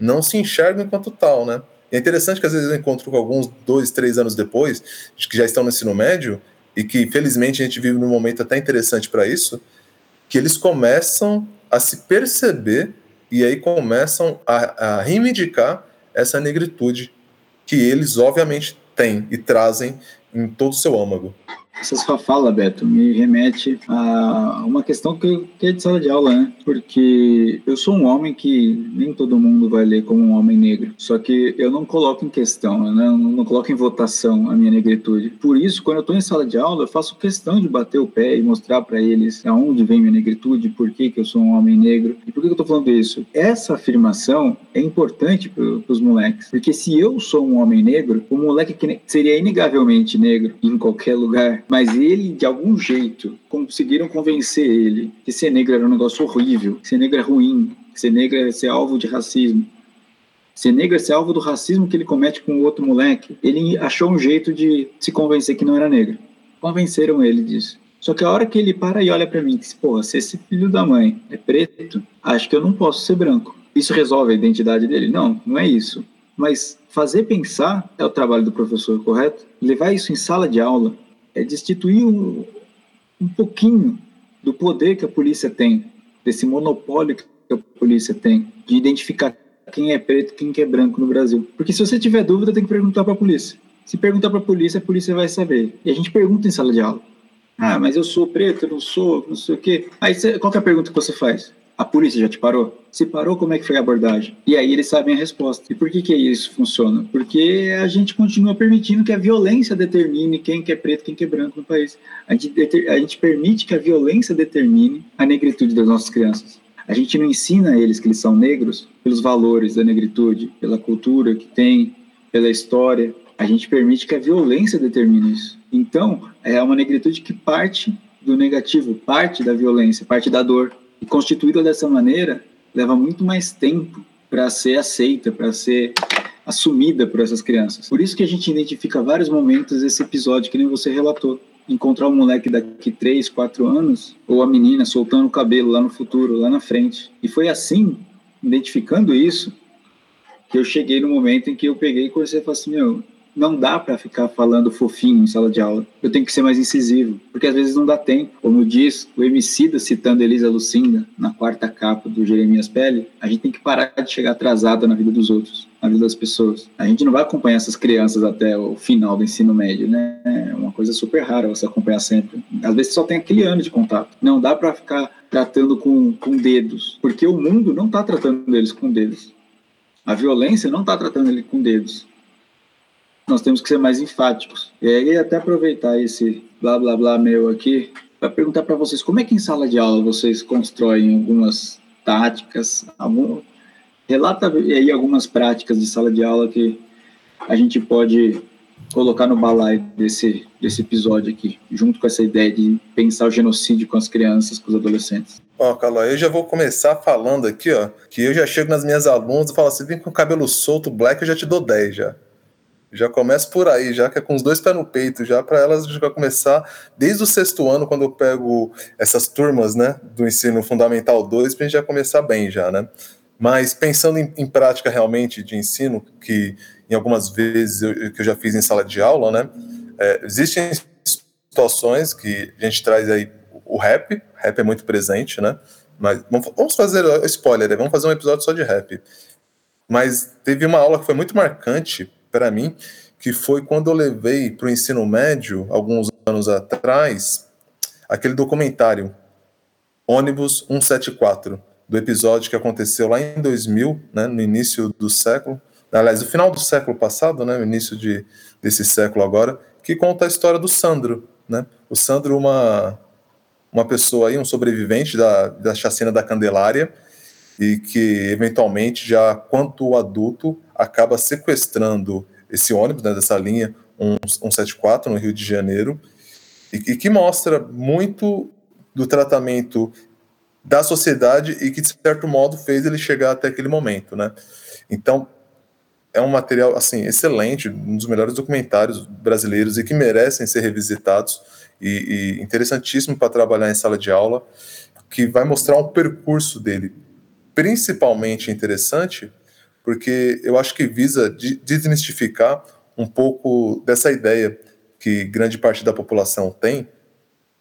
C: não se enxergam enquanto tal, né? É interessante que às vezes eu encontro com alguns dois, três anos depois, que já estão no ensino médio, e que felizmente a gente vive num momento até interessante para isso, que eles começam a se perceber e aí começam a, a reivindicar essa negritude que eles obviamente têm e trazem em todo o seu âmago.
B: Essa sua fala, Beto, me remete a uma questão que, é de sala de aula, né? Porque eu sou um homem que nem todo mundo vai ler como um homem negro. Só que eu não coloco em questão, né? Eu não coloco em votação a minha negritude. Por isso, quando eu estou em sala de aula, eu faço questão de bater o pé e mostrar para eles aonde vem minha negritude, por que, que eu sou um homem negro. E por que, que eu estou falando isso? Essa afirmação é importante para os moleques. Porque se eu sou um homem negro, o moleque que seria inegavelmente negro em qualquer lugar, mas ele, de algum jeito, conseguiram convencer ele que ser negro era um negócio horrível, que ser negro é ruim, que ser negro é ser alvo de racismo. Ser negro é ser alvo do racismo que ele comete com o outro moleque. Ele achou um jeito de se convencer que não era negro. Convenceram ele disso. Só que a hora que ele para e olha para mim, diz, porra, se esse filho da mãe é preto, acho que eu não posso ser branco. Isso resolve a identidade dele? Não, não é isso. Mas fazer pensar é o trabalho do professor, correto? Levar isso em sala de aula é destituir um, um pouquinho do poder que a polícia tem, desse monopólio que a polícia tem, de identificar quem é preto quem é branco no Brasil. Porque se você tiver dúvida, tem que perguntar para a polícia. Se perguntar para a polícia, a polícia vai saber. E a gente pergunta em sala de aula. Ah, mas eu sou preto, eu não sou, não sei o quê. Aí qual é a pergunta que você faz? A polícia já te parou? Se parou, como é que foi a abordagem? E aí eles sabem a resposta. E por que que isso funciona? Porque a gente continua permitindo que a violência determine quem que é preto, quem que é branco no país. A gente, a gente permite que a violência determine a negritude das nossas crianças. A gente não ensina a eles que eles são negros pelos valores da negritude, pela cultura que tem, pela história. A gente permite que a violência determine isso. Então, é uma negritude que parte do negativo, parte da violência, parte da dor. E constituída dessa maneira, leva muito mais tempo para ser aceita, para ser assumida por essas crianças. Por isso que a gente identifica vários momentos esse episódio que nem você relatou. Encontrar um moleque daqui 3, 4 anos, ou a menina soltando o cabelo lá no futuro, lá na frente. E foi assim, identificando isso, que eu cheguei no momento em que eu peguei e comecei a falar assim, meu, não dá para ficar falando fofinho em sala de aula. Eu tenho que ser mais incisivo, porque às vezes não dá tempo. Como diz o Emicida citando Elisa Lucinda na quarta capa do Jeremias Pele, a gente tem que parar de chegar atrasado na vida dos outros, na vida das pessoas. A gente não vai acompanhar essas crianças até o final do ensino médio, né? É uma coisa super rara você acompanhar sempre. Às vezes só tem aquele ano de contato. Não dá para ficar tratando com, com dedos, porque o mundo não está tratando eles com dedos. A violência não está tratando ele com dedos nós temos que ser mais enfáticos. E aí, até aproveitar esse blá blá blá meu aqui, para perguntar para vocês como é que em sala de aula vocês constroem algumas táticas, algum, relata aí algumas práticas de sala de aula que a gente pode colocar no balaio desse, desse episódio aqui, junto com essa ideia de pensar o genocídio com as crianças, com os adolescentes.
C: Ó, Caló, eu já vou começar falando aqui, ó, que eu já chego nas minhas alunas e falo assim, vem com o cabelo solto, black, eu já te dou 10 já. Já começa por aí, já que é com os dois pés no peito, já para elas já começar desde o sexto ano, quando eu pego essas turmas, né, do ensino fundamental 2, para a gente já começar bem já, né? Mas pensando em, em, prática realmente de ensino, que em algumas vezes eu, que eu já fiz em sala de aula, né, é, existem situações que a gente traz aí o rap, rap é muito presente, né? Mas vamos fazer spoiler, vamos fazer um episódio só de rap. Mas teve uma aula que foi muito marcante para mim, que foi quando eu levei para o ensino médio, alguns anos atrás, aquele documentário, Ônibus 174, do episódio que aconteceu lá em 2000, né, no início do século, aliás, no final do século passado, né, no início de, desse século agora, que conta a história do Sandro. Né? O Sandro, uma, uma pessoa aí, um sobrevivente da, da chacina da Candelária, e que eventualmente, já quanto adulto, acaba sequestrando esse ônibus né, dessa linha 174 no Rio de Janeiro, e, e que mostra muito do tratamento da sociedade e que, de certo modo, fez ele chegar até aquele momento, né? Então, é um material, assim, excelente, um dos melhores documentários brasileiros e que merecem ser revisitados e, e interessantíssimo para trabalhar em sala de aula, que vai mostrar um percurso dele, principalmente interessante, porque eu acho que visa desmistificar um pouco dessa ideia que grande parte da população tem,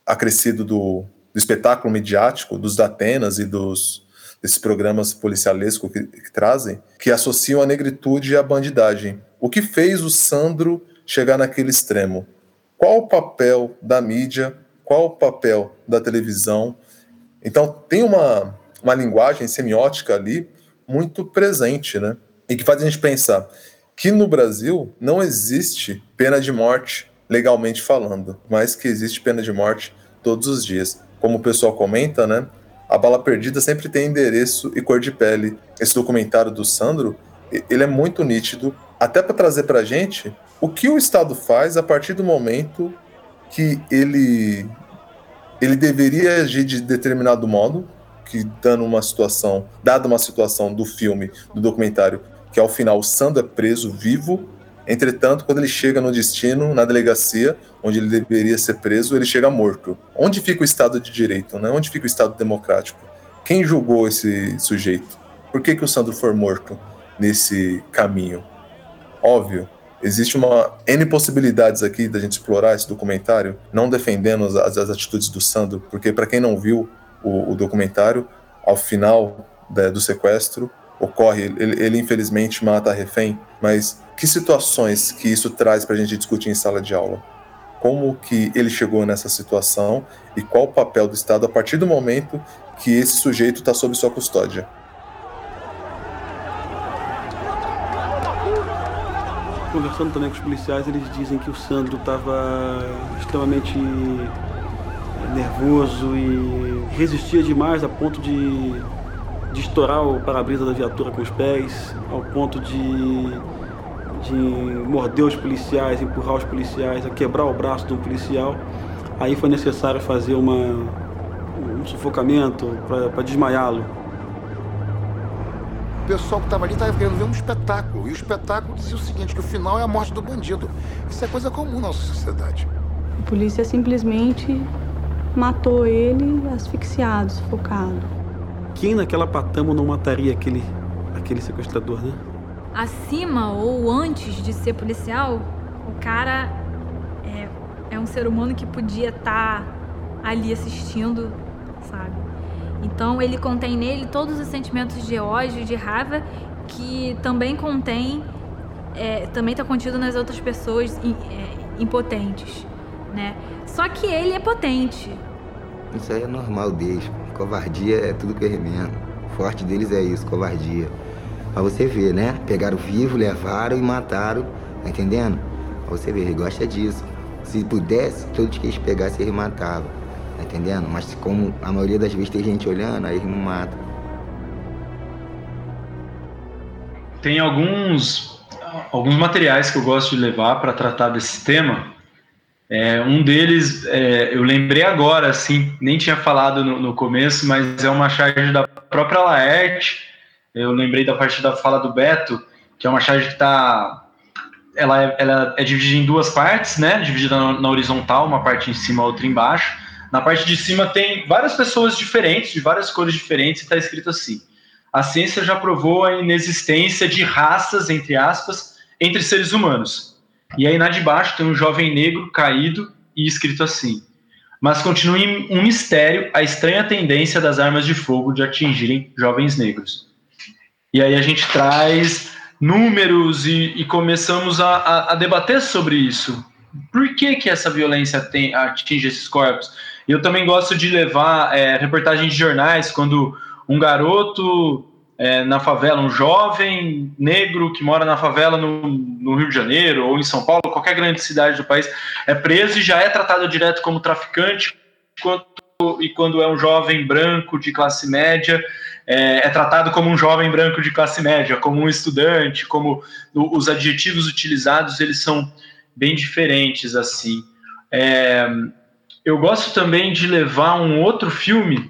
C: acrescido do, do espetáculo midiático, dos Datenas e dos desses programas policialescos que, que, trazem, que associam a negritude à bandidagem. O que fez o Sandro chegar naquele extremo? Qual o papel da mídia? Qual o papel da televisão? Então, tem uma, uma linguagem semiótica ali muito presente, né? E que faz a gente pensar que no Brasil não existe pena de morte legalmente falando, mas que existe pena de morte todos os dias como o pessoal comenta, né? A Bala Perdida sempre tem endereço e cor de pele. Esse documentário do Sandro, ele é muito nítido, até para trazer para a gente o que o Estado faz a partir do momento que ele ele deveria agir de determinado modo, que dando uma situação, dada uma situação do filme, do documentário, que ao final o Sandro é preso vivo Entretanto, quando ele chega no destino, na delegacia, onde ele deveria ser preso, ele chega morto. Onde fica o Estado de Direito? Né? Onde fica o Estado democrático? Quem julgou esse sujeito? Por que, que o Sandro foi morto nesse caminho? Óbvio, existe uma N possibilidades aqui da gente explorar esse documentário, não defendendo as, as atitudes do Sandro, porque para quem não viu o, o documentário, ao final né, do sequestro, ocorre, ele, ele infelizmente mata a refém, mas que situações que isso traz para a gente discutir em sala de aula? Como que ele chegou nessa situação e qual o papel do Estado a partir do momento que esse sujeito está sob sua custódia?
F: Conversando também com os policiais, eles dizem que o Sandro estava extremamente nervoso e resistia demais a ponto de, de estourar o para-brisa da viatura com os pés, ao ponto de de morder os policiais, empurrar os policiais, a quebrar o braço de um policial. Aí foi necessário fazer uma, um sufocamento para desmaiá-lo.
G: O pessoal que estava ali estava querendo ver um espetáculo. E o espetáculo dizia o seguinte, que o final é a morte do bandido. Isso é coisa comum na nossa sociedade.
H: A polícia simplesmente matou ele asfixiado, sufocado.
F: Quem naquela patama não mataria aquele, aquele sequestrador, né?
I: acima ou antes de ser policial, o cara é, é um ser humano que podia estar tá ali assistindo, sabe? Então ele contém nele todos os sentimentos de ódio, de raiva, que também contém, é, também está contido nas outras pessoas é, impotentes, né? Só que ele é potente.
J: Isso aí é normal deles. Covardia é tudo que eu remendo. O forte deles é isso, covardia. Pra você ver, né? Pegaram vivo, levaram e mataram, tá entendendo? Pra você ver, ele gosta disso. Se pudesse, todos que eles pegassem, eles matavam, tá entendendo? Mas como a maioria das vezes tem gente olhando, aí eles não matam.
D: Tem alguns, alguns materiais que eu gosto de levar para tratar desse tema. É, um deles, é, eu lembrei agora, assim, nem tinha falado no, no começo, mas é uma charge da própria Laerte, eu lembrei da parte da fala do Beto, que é uma charge que está. Ela é, ela é dividida em duas partes, né? Dividida na, na horizontal, uma parte em cima, outra embaixo. Na parte de cima tem várias pessoas diferentes, de várias cores diferentes, e está escrito assim: a ciência já provou a inexistência de raças, entre aspas, entre seres humanos. E aí na de baixo tem um jovem negro caído e escrito assim: mas continua um mistério a estranha tendência das armas de fogo de atingirem jovens negros. E aí a gente traz números e, e começamos a, a, a, debater sobre isso. Por que, que essa violência tem, atinge esses corpos? Eu também gosto de levar é, reportagens de jornais, quando um garoto é, na favela, um jovem negro que mora na favela no, no, Rio de Janeiro ou em São Paulo, qualquer grande cidade do país, é preso e já é tratado direto como traficante, e quando é um jovem branco de classe média, é, é, tratado como um jovem branco de classe média, como um estudante, como os adjetivos utilizados eles são bem diferentes assim. É, eu gosto também de levar um outro filme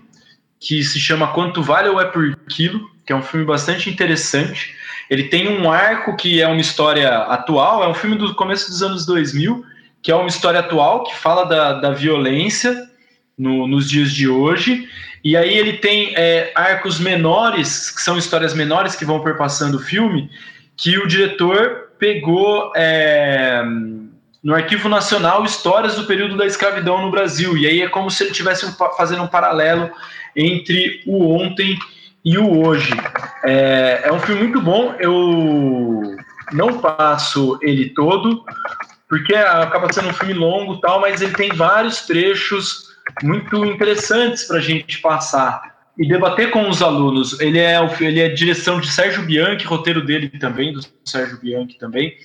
D: que se chama Quanto Vale ou É por Quilo, que é um filme bastante interessante. Ele tem um arco que é uma história atual, é um filme do começo dos anos 2000, que é uma história atual que fala da, da violência no, nos dias de hoje. E aí ele tem é, arcos menores, que são histórias menores que vão perpassando o filme, que o diretor pegou é, no Arquivo Nacional histórias do período da escravidão no Brasil. E aí é como se ele estivesse fazendo um paralelo entre o ontem e o hoje. É, é um filme muito bom. Eu não passo ele todo, porque acaba sendo um filme longo tal, mas ele tem vários trechos muito interessantes para a gente passar e debater com os alunos. Ele é, ele é direção de Sérgio Bianchi, roteiro dele também, do Sérgio Bianchi também.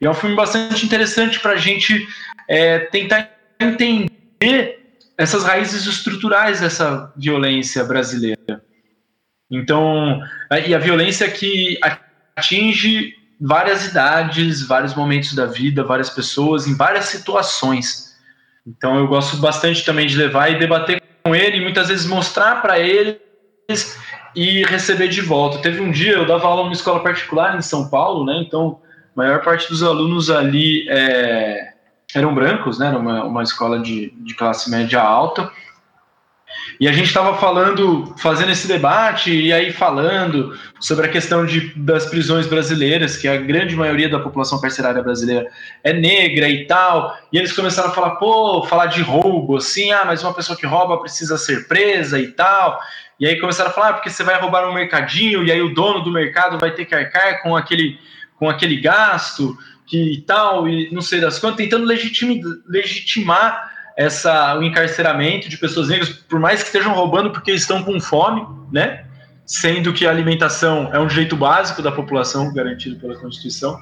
D: E é um filme bastante interessante para a gente é, tentar entender essas raízes estruturais dessa violência brasileira. Então, e a violência que atinge várias idades, vários momentos da vida, várias pessoas, em várias situações. Então, eu gosto bastante também de levar e debater com ele, e muitas vezes mostrar para eles e receber de volta. Teve um dia, eu dava aula numa escola particular em São Paulo, né? Então, a maior parte dos alunos ali é, eram brancos, né? Era uma, uma escola de, de classe média alta. E a gente estava falando, fazendo esse debate, e aí falando sobre a questão de, das prisões brasileiras, que a grande maioria da população carcerária brasileira é negra e tal. E eles começaram a falar, pô, falar de roubo, assim, ah, mas uma pessoa que rouba precisa ser presa e tal. E aí começaram a falar, ah, porque você vai roubar um mercadinho, e aí o dono do mercado vai ter que arcar com aquele, com aquele gasto que tal, e não sei das quantas, tentando legitimar essa, o encarceramento de pessoas negras, por mais que estejam roubando porque estão com fome, né? Sendo que a alimentação é um direito básico da população garantido pela Constituição.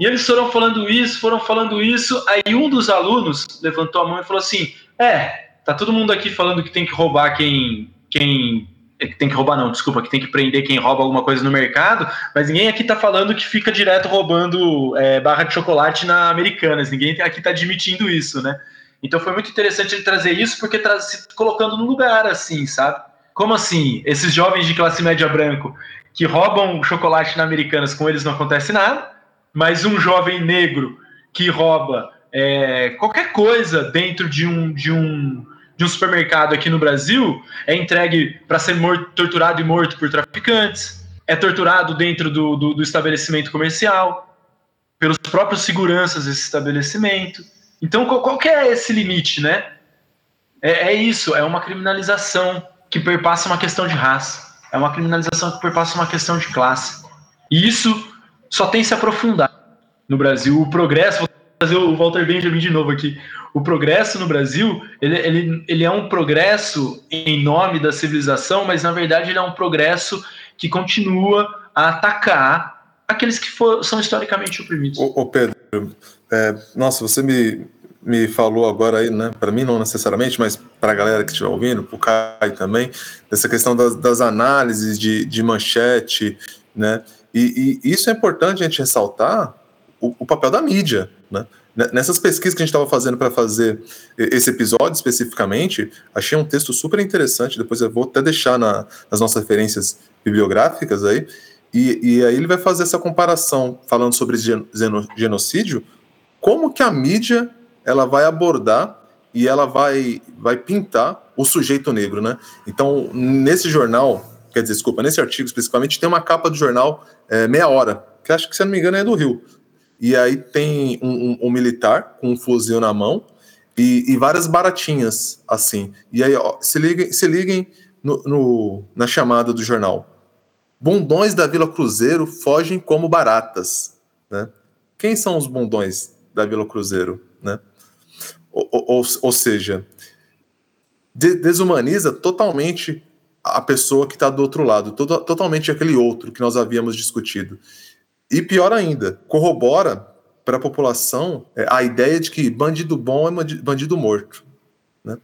D: E eles foram falando isso, foram falando isso. Aí um dos alunos levantou a mão e falou assim: É, tá todo mundo aqui falando que tem que roubar quem, quem é, que tem que roubar não, desculpa, que tem que prender quem rouba alguma coisa no mercado, mas ninguém aqui tá falando que fica direto roubando é, barra de chocolate na Americanas, ninguém aqui tá admitindo isso, né? Então foi muito interessante ele trazer isso, porque traz, se colocando no lugar, assim, sabe? Como assim? Esses jovens de classe média branco que roubam chocolate na Americanas, com eles não acontece nada, mas um jovem negro que rouba é, qualquer coisa dentro de um, de um de um supermercado aqui no Brasil é entregue para ser morto, torturado e morto por traficantes, é torturado dentro do, do, do estabelecimento comercial, pelos próprios seguranças desse estabelecimento. Então, qual, qual é esse limite, né? É, é, isso, é uma criminalização que perpassa uma questão de raça, é uma criminalização que perpassa uma questão de classe. E isso só tem se aprofundar no Brasil. O progresso, vou fazer o Walter Benjamin de novo aqui. O progresso no Brasil, ele, ele, ele é um progresso em nome da civilização, mas na verdade ele é um progresso que continua a atacar aqueles que for, são historicamente oprimidos.
C: Ô, ô Pedro, é, nossa, você me, me falou agora aí, né? Para mim não necessariamente, mas para a galera que estiver ouvindo, para o Caio também, dessa questão das, das análises de, de manchete, né? E, e, isso é importante a gente ressaltar o, o papel da mídia, né? Nessas pesquisas que a gente estava fazendo para fazer esse episódio especificamente, achei um texto super interessante. Depois eu vou até deixar na, nas nossas referências bibliográficas aí. E, e aí ele vai fazer essa comparação, falando sobre genocídio, como que a mídia ela vai abordar e ela vai, vai pintar o sujeito negro, né? Então, nesse jornal, quer dizer, desculpa, nesse artigo especificamente, tem uma capa do jornal é, Meia Hora, que acho que, se não me engano, é do Rio. E aí tem um, um, um militar com um fuzil na mão e, e, várias baratinhas, assim. E aí, ó, se liguem, se liguem no, no, na chamada do jornal. Bundões da Vila Cruzeiro fogem como baratas, né? Quem são os bundões da Vila Cruzeiro, né? Ou, ou, ou seja, de, desumaniza totalmente a pessoa que está do outro lado, totalmente aquele outro que nós havíamos discutido. E pior ainda, corrobora para a população é, a ideia de que bandido bom é bandido morto. Né?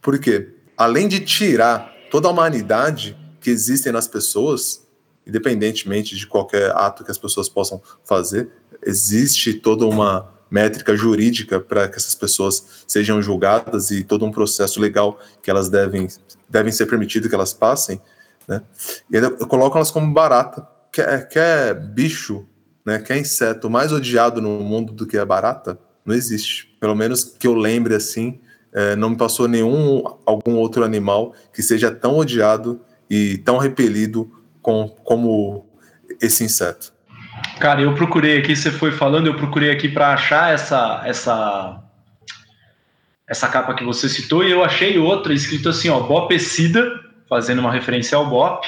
C: Por quê? Além de tirar toda a humanidade que existem nas pessoas, independentemente de qualquer ato que as pessoas possam fazer, existe toda uma métrica jurídica para que essas pessoas sejam julgadas e todo um processo legal que elas devem, devem ser permitido que elas passem, né? E ainda colocam elas como barata, que é, que é bicho, né? Que é inseto mais odiado no mundo do que a barata, não existe. Pelo menos que eu lembre assim, é, não me passou nenhum algum outro animal que seja tão odiado e tão repelido com, como esse inseto.
D: Cara, eu procurei aqui, você foi falando, eu procurei aqui para achar essa essa essa capa que você citou e eu achei outra escrito assim, ó, Bopecida, fazendo uma referência ao Bop,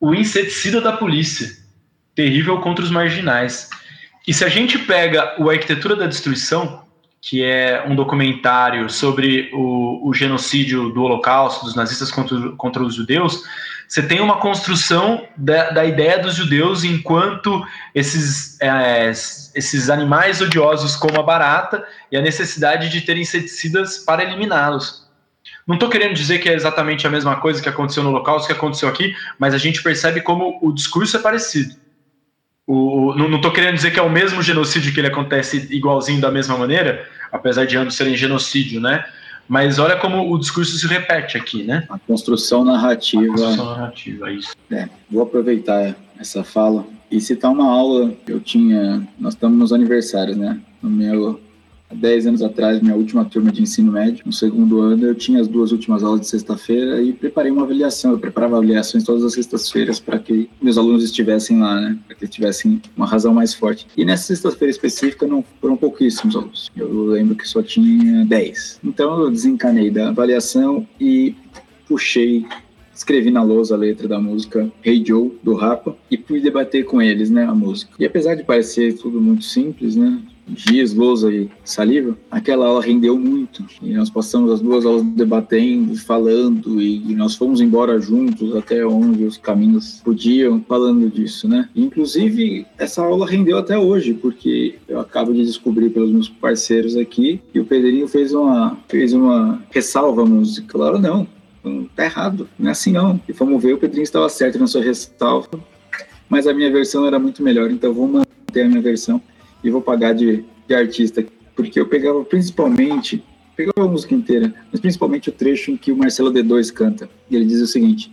D: o inseticida da polícia, terrível contra os marginais. E se a gente pega o Arquitetura da Destruição, que é um documentário sobre o, o genocídio do Holocausto, dos nazistas contra, contra os judeus, você tem uma construção da, da ideia dos judeus enquanto esses, é, esses animais odiosos como a barata e a necessidade de ter inseticidas para eliminá-los. Não estou querendo dizer que é exatamente a mesma coisa que aconteceu no Holocausto que aconteceu aqui, mas a gente percebe como o discurso é parecido. O, não estou querendo dizer que é o mesmo genocídio que ele acontece igualzinho da mesma maneira, apesar de ambos serem genocídio, né? Mas olha como o discurso se repete aqui, né?
B: A construção narrativa. A
D: construção narrativa, é isso.
B: É, vou aproveitar essa fala e citar uma aula que eu tinha. Nós estamos nos aniversários, né? No meu há 10 anos atrás, minha última turma de ensino médio, no segundo ano, eu tinha as duas últimas aulas de sexta-feira e preparei uma avaliação. Eu preparava avaliações todas as sextas-feiras para que meus alunos estivessem lá, né? Para que tivessem uma razão mais forte. E nessa sexta-feira específica não foram pouquíssimos alunos. Eu lembro que só tinha 10. Então eu desencanei da avaliação e puxei escrevi na lousa a letra da música Hey Joe, do Rapa, e fui debater com eles, né, a música. E apesar de parecer tudo muito simples, né, Giz, lousa e saliva, aquela aula rendeu muito. E nós passamos as duas aulas debatendo, falando, e, nós fomos embora juntos até onde os caminhos podiam, falando disso, né? inclusive, essa aula rendeu até hoje, porque eu acabo de descobrir pelos meus parceiros aqui que o Pedrinho fez uma, fez uma ressalva musical. Claro, não, tá errado, não é assim não. E fomos ver, o Pedrinho estava certo na sua ressalva, mas a minha versão era muito melhor, então vou manter a minha versão e vou pagar de, de artista, porque eu pegava principalmente, pegava a música inteira, mas principalmente o trecho em que o Marcelo D2 canta. E ele diz o seguinte: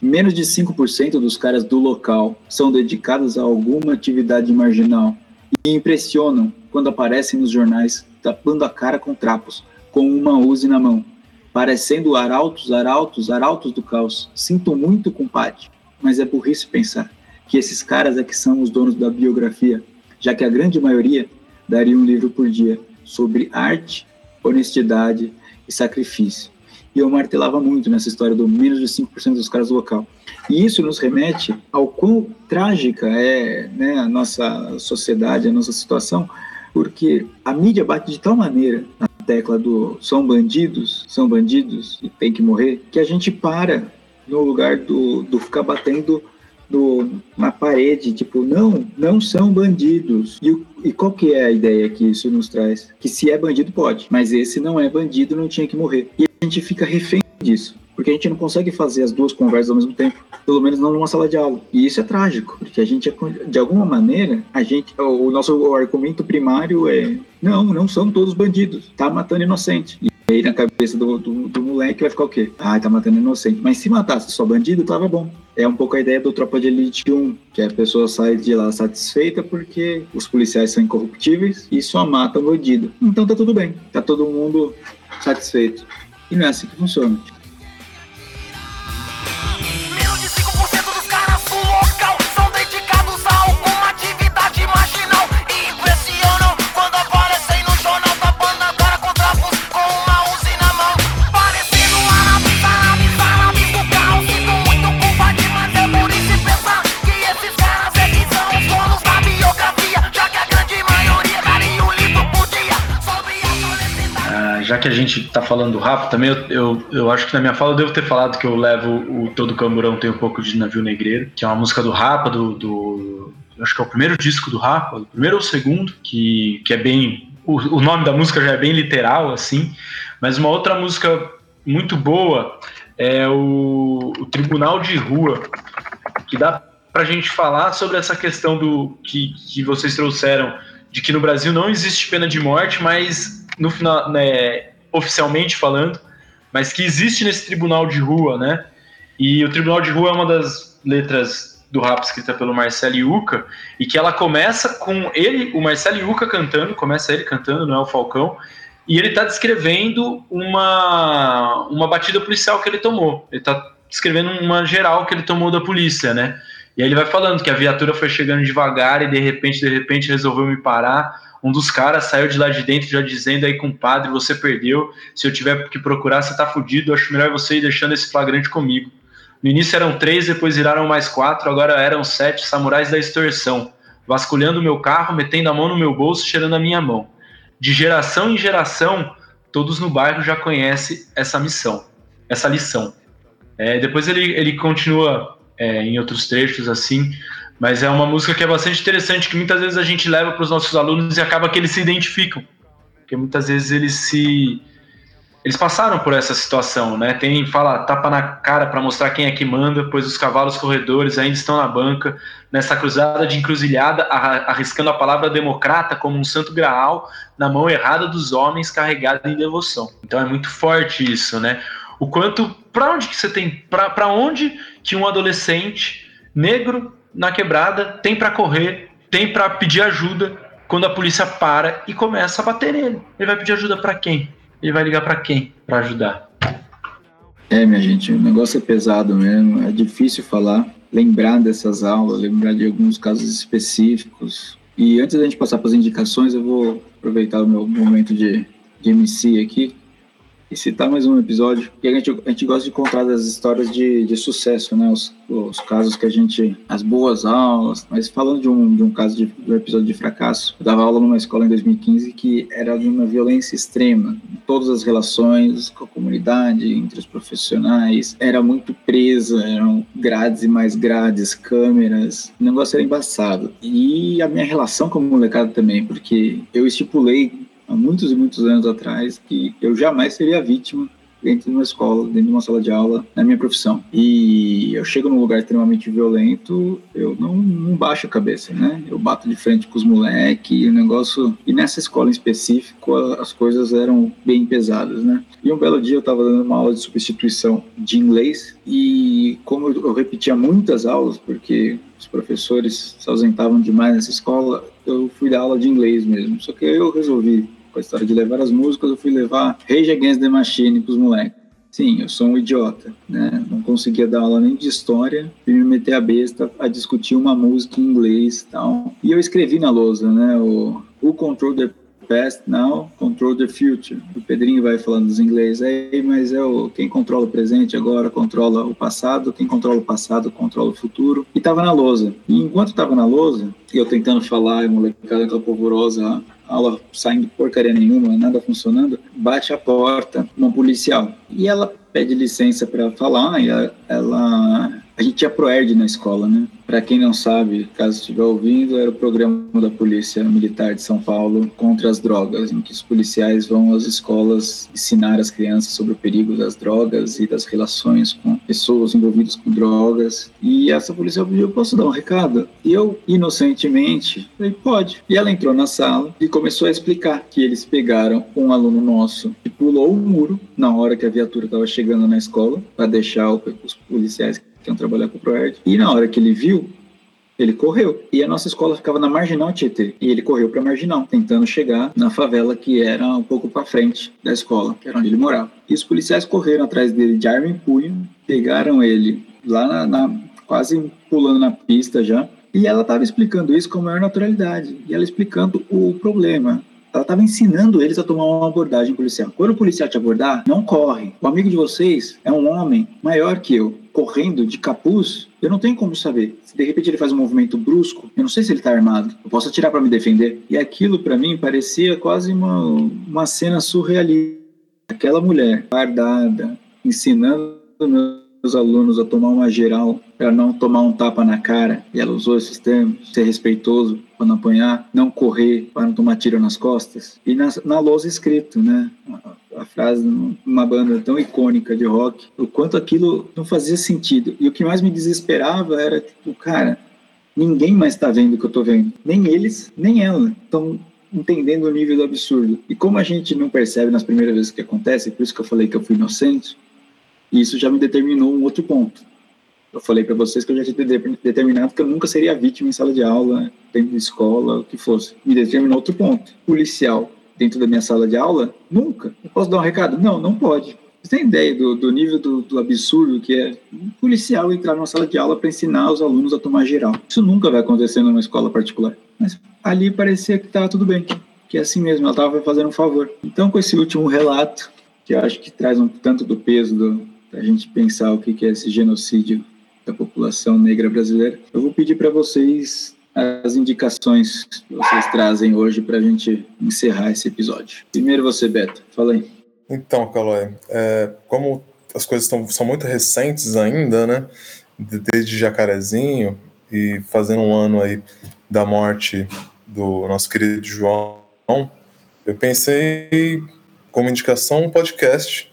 B: menos de 5% dos caras do local são dedicados a alguma atividade marginal e impressionam quando aparecem nos jornais tapando a cara com trapos, com uma Uzi na mão, parecendo arautos, arautos, arautos do caos. Sinto muito, compadre, mas é burrice pensar que esses caras é que são os donos da biografia já que a grande maioria daria um livro por dia sobre arte, honestidade e sacrifício. E eu martelava muito nessa história do menos de 5% dos caras do local. E isso nos remete ao quão trágica é né, a nossa sociedade, a nossa situação, porque a mídia bate de tal maneira na tecla do são bandidos, são bandidos e tem que morrer, que a gente para no lugar do, do ficar batendo do, na parede, tipo, não, não são bandidos. E, e qual que é a ideia que isso nos traz? Que se é bandido, pode, mas esse não é bandido, não tinha que morrer. E a gente fica refém disso porque a gente não consegue fazer as duas conversas ao mesmo tempo, pelo menos não numa sala de aula. E isso é trágico, porque a gente, de alguma maneira, a gente, o nosso argumento primário é: não, não são todos bandidos, tá matando inocente. E aí na cabeça do, do, do moleque vai ficar o quê? Ah, tá matando inocente. Mas se matasse só bandido, tava bom. É um pouco a ideia do Tropa de Elite 1, que a pessoa sai de lá satisfeita porque os policiais são incorruptíveis e só matam bandido. Então tá tudo bem, tá todo mundo satisfeito. E não é assim que funciona.
D: Que que a gente está falando do rap, também eu, eu, eu, acho que na minha fala eu devo ter falado que eu levo o Todo Camburão tem um pouco de Navio Negreiro, que é uma música do Rapa, do, do acho que é o primeiro disco do Rapa, o primeiro ou o segundo, que, que é bem. O, o nome da música já é bem literal, assim, mas uma outra música muito boa é o, o Tribunal de Rua, que dá para a gente falar sobre essa questão do que, que vocês trouxeram de que no Brasil não existe pena de morte, mas no final, né, oficialmente falando, mas que existe nesse tribunal de rua, né? E o tribunal de rua é uma das letras do rap escrita pelo Marcelo Iuca e que ela começa com ele, o Marcelo Iuca cantando, começa ele cantando, não é o Falcão, e ele está descrevendo uma uma batida policial que ele tomou. Ele está descrevendo uma geral que ele tomou da polícia, né? E aí ele vai falando que a viatura foi chegando devagar e de repente, de repente resolveu me parar. Um dos caras saiu de lá de dentro já dizendo aí, compadre, você perdeu. Se eu tiver que procurar, você tá fudido. Acho melhor você ir deixando esse flagrante comigo. No início eram três, depois viraram mais quatro, agora eram sete samurais da extorsão, vasculhando meu carro, metendo a mão no meu bolso, cheirando a minha mão. De geração em geração, todos no bairro já conhecem essa missão, essa lição. É, depois ele, ele continua é, em outros trechos assim. Mas é uma música que é bastante interessante, que muitas vezes a gente leva para os nossos alunos e acaba que eles se identificam. Porque muitas vezes eles se. Eles passaram por essa situação, né? Tem, fala, tapa na cara para mostrar quem é que manda, pois os cavalos corredores ainda estão na banca, nessa cruzada de encruzilhada, arriscando a palavra democrata como um santo graal na mão errada dos homens carregada em devoção. Então é muito forte isso, né? O quanto, para onde que você tem, para onde que um adolescente negro na quebrada tem para correr, tem para pedir ajuda quando a polícia para e começa a bater nele. Ele vai pedir ajuda para quem? Ele vai ligar para quem para ajudar?
B: É, minha gente, o negócio é pesado mesmo, é difícil falar, lembrar dessas aulas, lembrar de alguns casos específicos. E antes da gente passar para as indicações, eu vou aproveitar o meu momento de, de MC aqui e citar mais um episódio. E a gente, a gente gosta de contar das histórias de, de sucesso, né? Os, os casos que a gente. as boas aulas. Mas falando de um, de um caso de, de um episódio de fracasso, eu dava aula numa escola em 2015 que era de uma violência extrema. Em todas as relações com a comunidade, entre os profissionais. Era muito presa, eram grades e mais grades, câmeras. O negócio era embaçado. E a minha relação com a molecada também, porque eu estipulei há muitos e muitos anos atrás que eu jamais seria vítima dentro de uma escola, dentro de uma sala de aula, na minha profissão. E eu chego num lugar extremamente violento, eu não, não baixo a cabeça, né? Eu bato de frente com os moleques, o negócio... E nessa escola em específico, as coisas eram bem pesadas, né? E um belo dia eu estava dando uma aula de substituição de inglês e como eu repetia muitas aulas, porque os professores se ausentavam demais nessa escola, eu fui dar aula de inglês mesmo. Só que eu resolvi com a história de levar as músicas, eu fui levar Rage Against the Machine pros moleques. Sim, eu sou um idiota, né? Não conseguia dar aula nem de história e me meter a besta a discutir uma música em inglês e tal. E eu escrevi na lousa, né? O Who Control the Past Now, Control the Future. O Pedrinho vai falando dos inglês aí, mas é o quem controla o presente agora controla o passado, quem controla o passado controla o futuro. E tava na lousa. E enquanto tava na lousa, eu tentando falar, e molecada aquela polvorosa aula saindo porcaria nenhuma, nada funcionando, bate a porta uma policial. E ela pede licença para falar, e ela, ela a gente tinha ProERD na escola, né? Para quem não sabe, caso estiver ouvindo, era o programa da Polícia Militar de São Paulo contra as drogas, em que os policiais vão às escolas ensinar as crianças sobre o perigo das drogas e das relações com pessoas envolvidas com drogas. E essa policial pediu: posso dar um recado? E eu, inocentemente, falei: pode. E ela entrou na sala e começou a explicar que eles pegaram um aluno nosso que pulou o muro na hora que a viatura estava chegando na escola para deixar os policiais trabalhar com o ProERD. E na hora que ele viu, ele correu. E a nossa escola ficava na Marginal Tietê. E ele correu para Marginal, tentando chegar na favela que era um pouco para frente da escola, que era onde ele morava. E os policiais correram atrás dele de arma em punho, pegaram ele lá na, na quase pulando na pista já. E ela estava explicando isso com maior naturalidade. E ela explicando o problema ela estava ensinando eles a tomar uma abordagem policial. Quando o policial te abordar, não corre. O amigo de vocês é um homem maior que eu, correndo de capuz. Eu não tenho como saber. Se de repente ele faz um movimento brusco, eu não sei se ele está armado. Eu posso atirar para me defender. E aquilo para mim parecia quase uma, uma cena surrealista aquela mulher fardada, ensinando meus alunos a tomar uma geral para não tomar um tapa na cara, e ela usou esses termos, ser respeitoso para não apanhar, não correr para não tomar tiro nas costas. E na, na lousa escrito, né? A, frase numa banda tão icônica de rock, o quanto aquilo não fazia sentido. E o que mais me desesperava era, tipo, cara, ninguém mais está vendo o que eu estou vendo. Nem eles, nem ela. Estão entendendo o nível do absurdo. E como a gente não percebe nas primeiras vezes que acontece, por isso que eu falei que eu fui inocente, isso já me determinou um outro ponto. Eu falei para vocês que eu já tinha determinado que eu nunca seria vítima em sala de aula, dentro de escola, o que fosse. Me determinou outro ponto. Policial dentro da minha sala de aula? Nunca. Eu posso dar um recado? Não, não pode. Você tem ideia do, do nível do, do, absurdo que é um policial entrar numa sala de aula para ensinar os alunos a tomar geral? Isso nunca vai acontecer numa escola particular. Mas ali parecia que estava tudo bem, que é assim mesmo, ela estava fazendo um favor. Então, com esse último relato, que eu acho que traz um tanto do peso do, da gente pensar o que, que é esse genocídio da população negra brasileira, eu vou pedir para vocês as indicações que vocês trazem hoje para a gente encerrar esse episódio. Primeiro você, Beto, fala aí.
C: Então, Calói, é, como as coisas tão, são muito recentes ainda, né? Desde Jacarezinho e fazendo um ano aí da morte do nosso querido João, eu pensei como indicação um podcast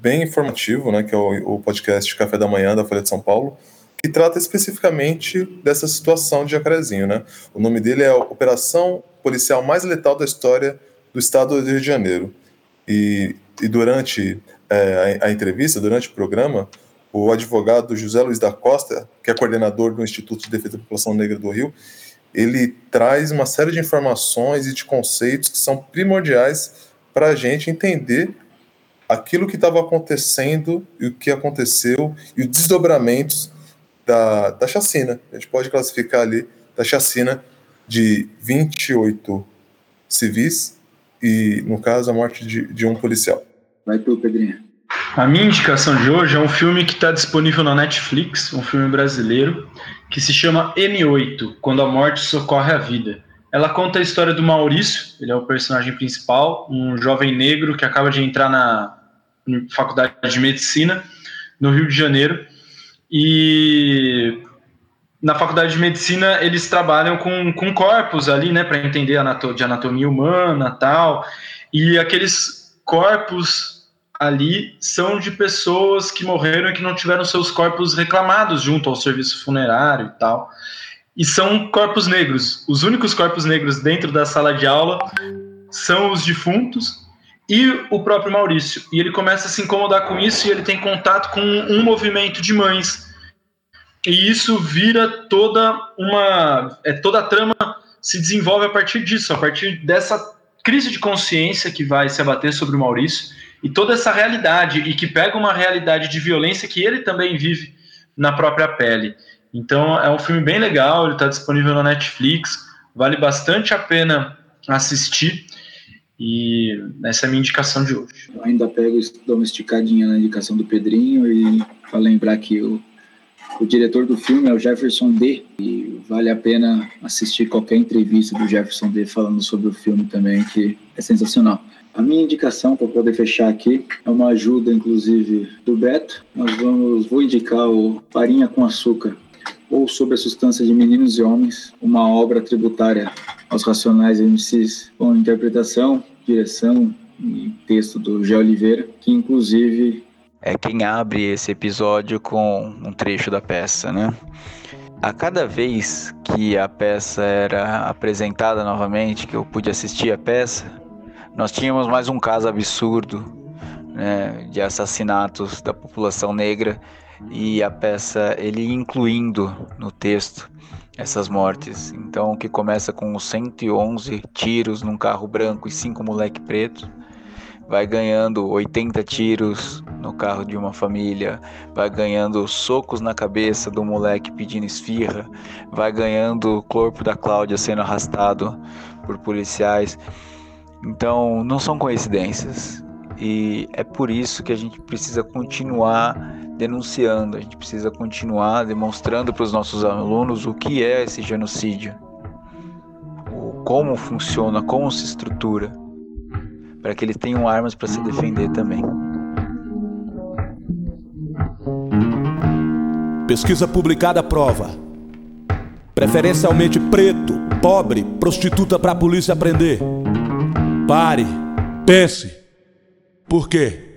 C: bem informativo, né? Que é o, o podcast Café da Manhã da Folha de São Paulo, que trata especificamente dessa situação de Jacarezinho, né? O nome dele é Operação Policial Mais Letal da História do Estado do Rio de Janeiro. E e durante é, a, a, entrevista, durante o programa, o advogado José Luiz da Costa, que é coordenador do Instituto de Defesa da População Negra do Rio, ele traz uma série de informações e de conceitos que são primordiais para a gente entender aquilo que estava acontecendo e o que aconteceu e os desdobramentos da, da chacina. A gente pode classificar ali da chacina de 28 civis e, no caso, a morte de, de um policial.
B: Vai tu, Pedrinho.
D: A minha indicação de hoje é um filme que está disponível na Netflix, um filme brasileiro, que se chama M8, Quando a Morte Socorre a Vida. Ela conta a história do Maurício, ele é o personagem principal, um jovem negro que acaba de entrar na faculdade de medicina no Rio de Janeiro. E na faculdade de medicina eles trabalham com, com corpos ali, né, para entender anato de anatomia humana tal. E aqueles corpos ali são de pessoas que morreram e que não tiveram seus corpos reclamados junto ao serviço funerário e tal. E são corpos negros. Os únicos corpos negros dentro da sala de aula são os defuntos e o próprio Maurício. E ele começa a se incomodar com isso e ele tem contato com um movimento de mães. E isso vira toda uma. É, toda a trama se desenvolve a partir disso, a partir dessa crise de consciência que vai se abater sobre o Maurício e toda essa realidade e que pega uma realidade de violência que ele também vive na própria pele. Então é um filme bem legal, ele está disponível na Netflix, vale bastante a pena assistir e essa é a minha indicação de hoje.
B: Eu ainda pego dou uma esticadinha na indicação do Pedrinho e para lembrar que o, o diretor do filme é o Jefferson D e vale a pena assistir qualquer entrevista do Jefferson D falando sobre o filme também que é sensacional. A minha indicação para poder fechar aqui é uma ajuda, inclusive, do Beto. Nós vamos, vou indicar o Farinha com Açúcar, ou Sobre a Substância de Meninos e Homens, uma obra tributária aos Racionais MCs, com interpretação, direção e texto do Gé Oliveira, que inclusive...
E: É quem abre esse episódio com um trecho da peça, né? A cada vez que a peça era apresentada novamente, que eu pude assistir a peça, nós tínhamos mais um caso absurdo né, de assassinatos da população negra e a peça ele incluindo no texto essas mortes. Então, que começa com 111 tiros num carro branco e cinco moleque preto, vai ganhando 80 tiros no carro de uma família, vai ganhando socos na cabeça do moleque pedindo esfirra, vai ganhando o corpo da Cláudia sendo arrastado por policiais. Então, não são coincidências. E é por isso que a gente precisa continuar denunciando, a gente precisa continuar demonstrando para os nossos alunos o que é esse genocídio, como funciona, como se estrutura, para que eles tenham armas para se defender também.
K: Pesquisa publicada prova. Preferencialmente preto, pobre, prostituta para a polícia aprender. Pare, pense. Por quê?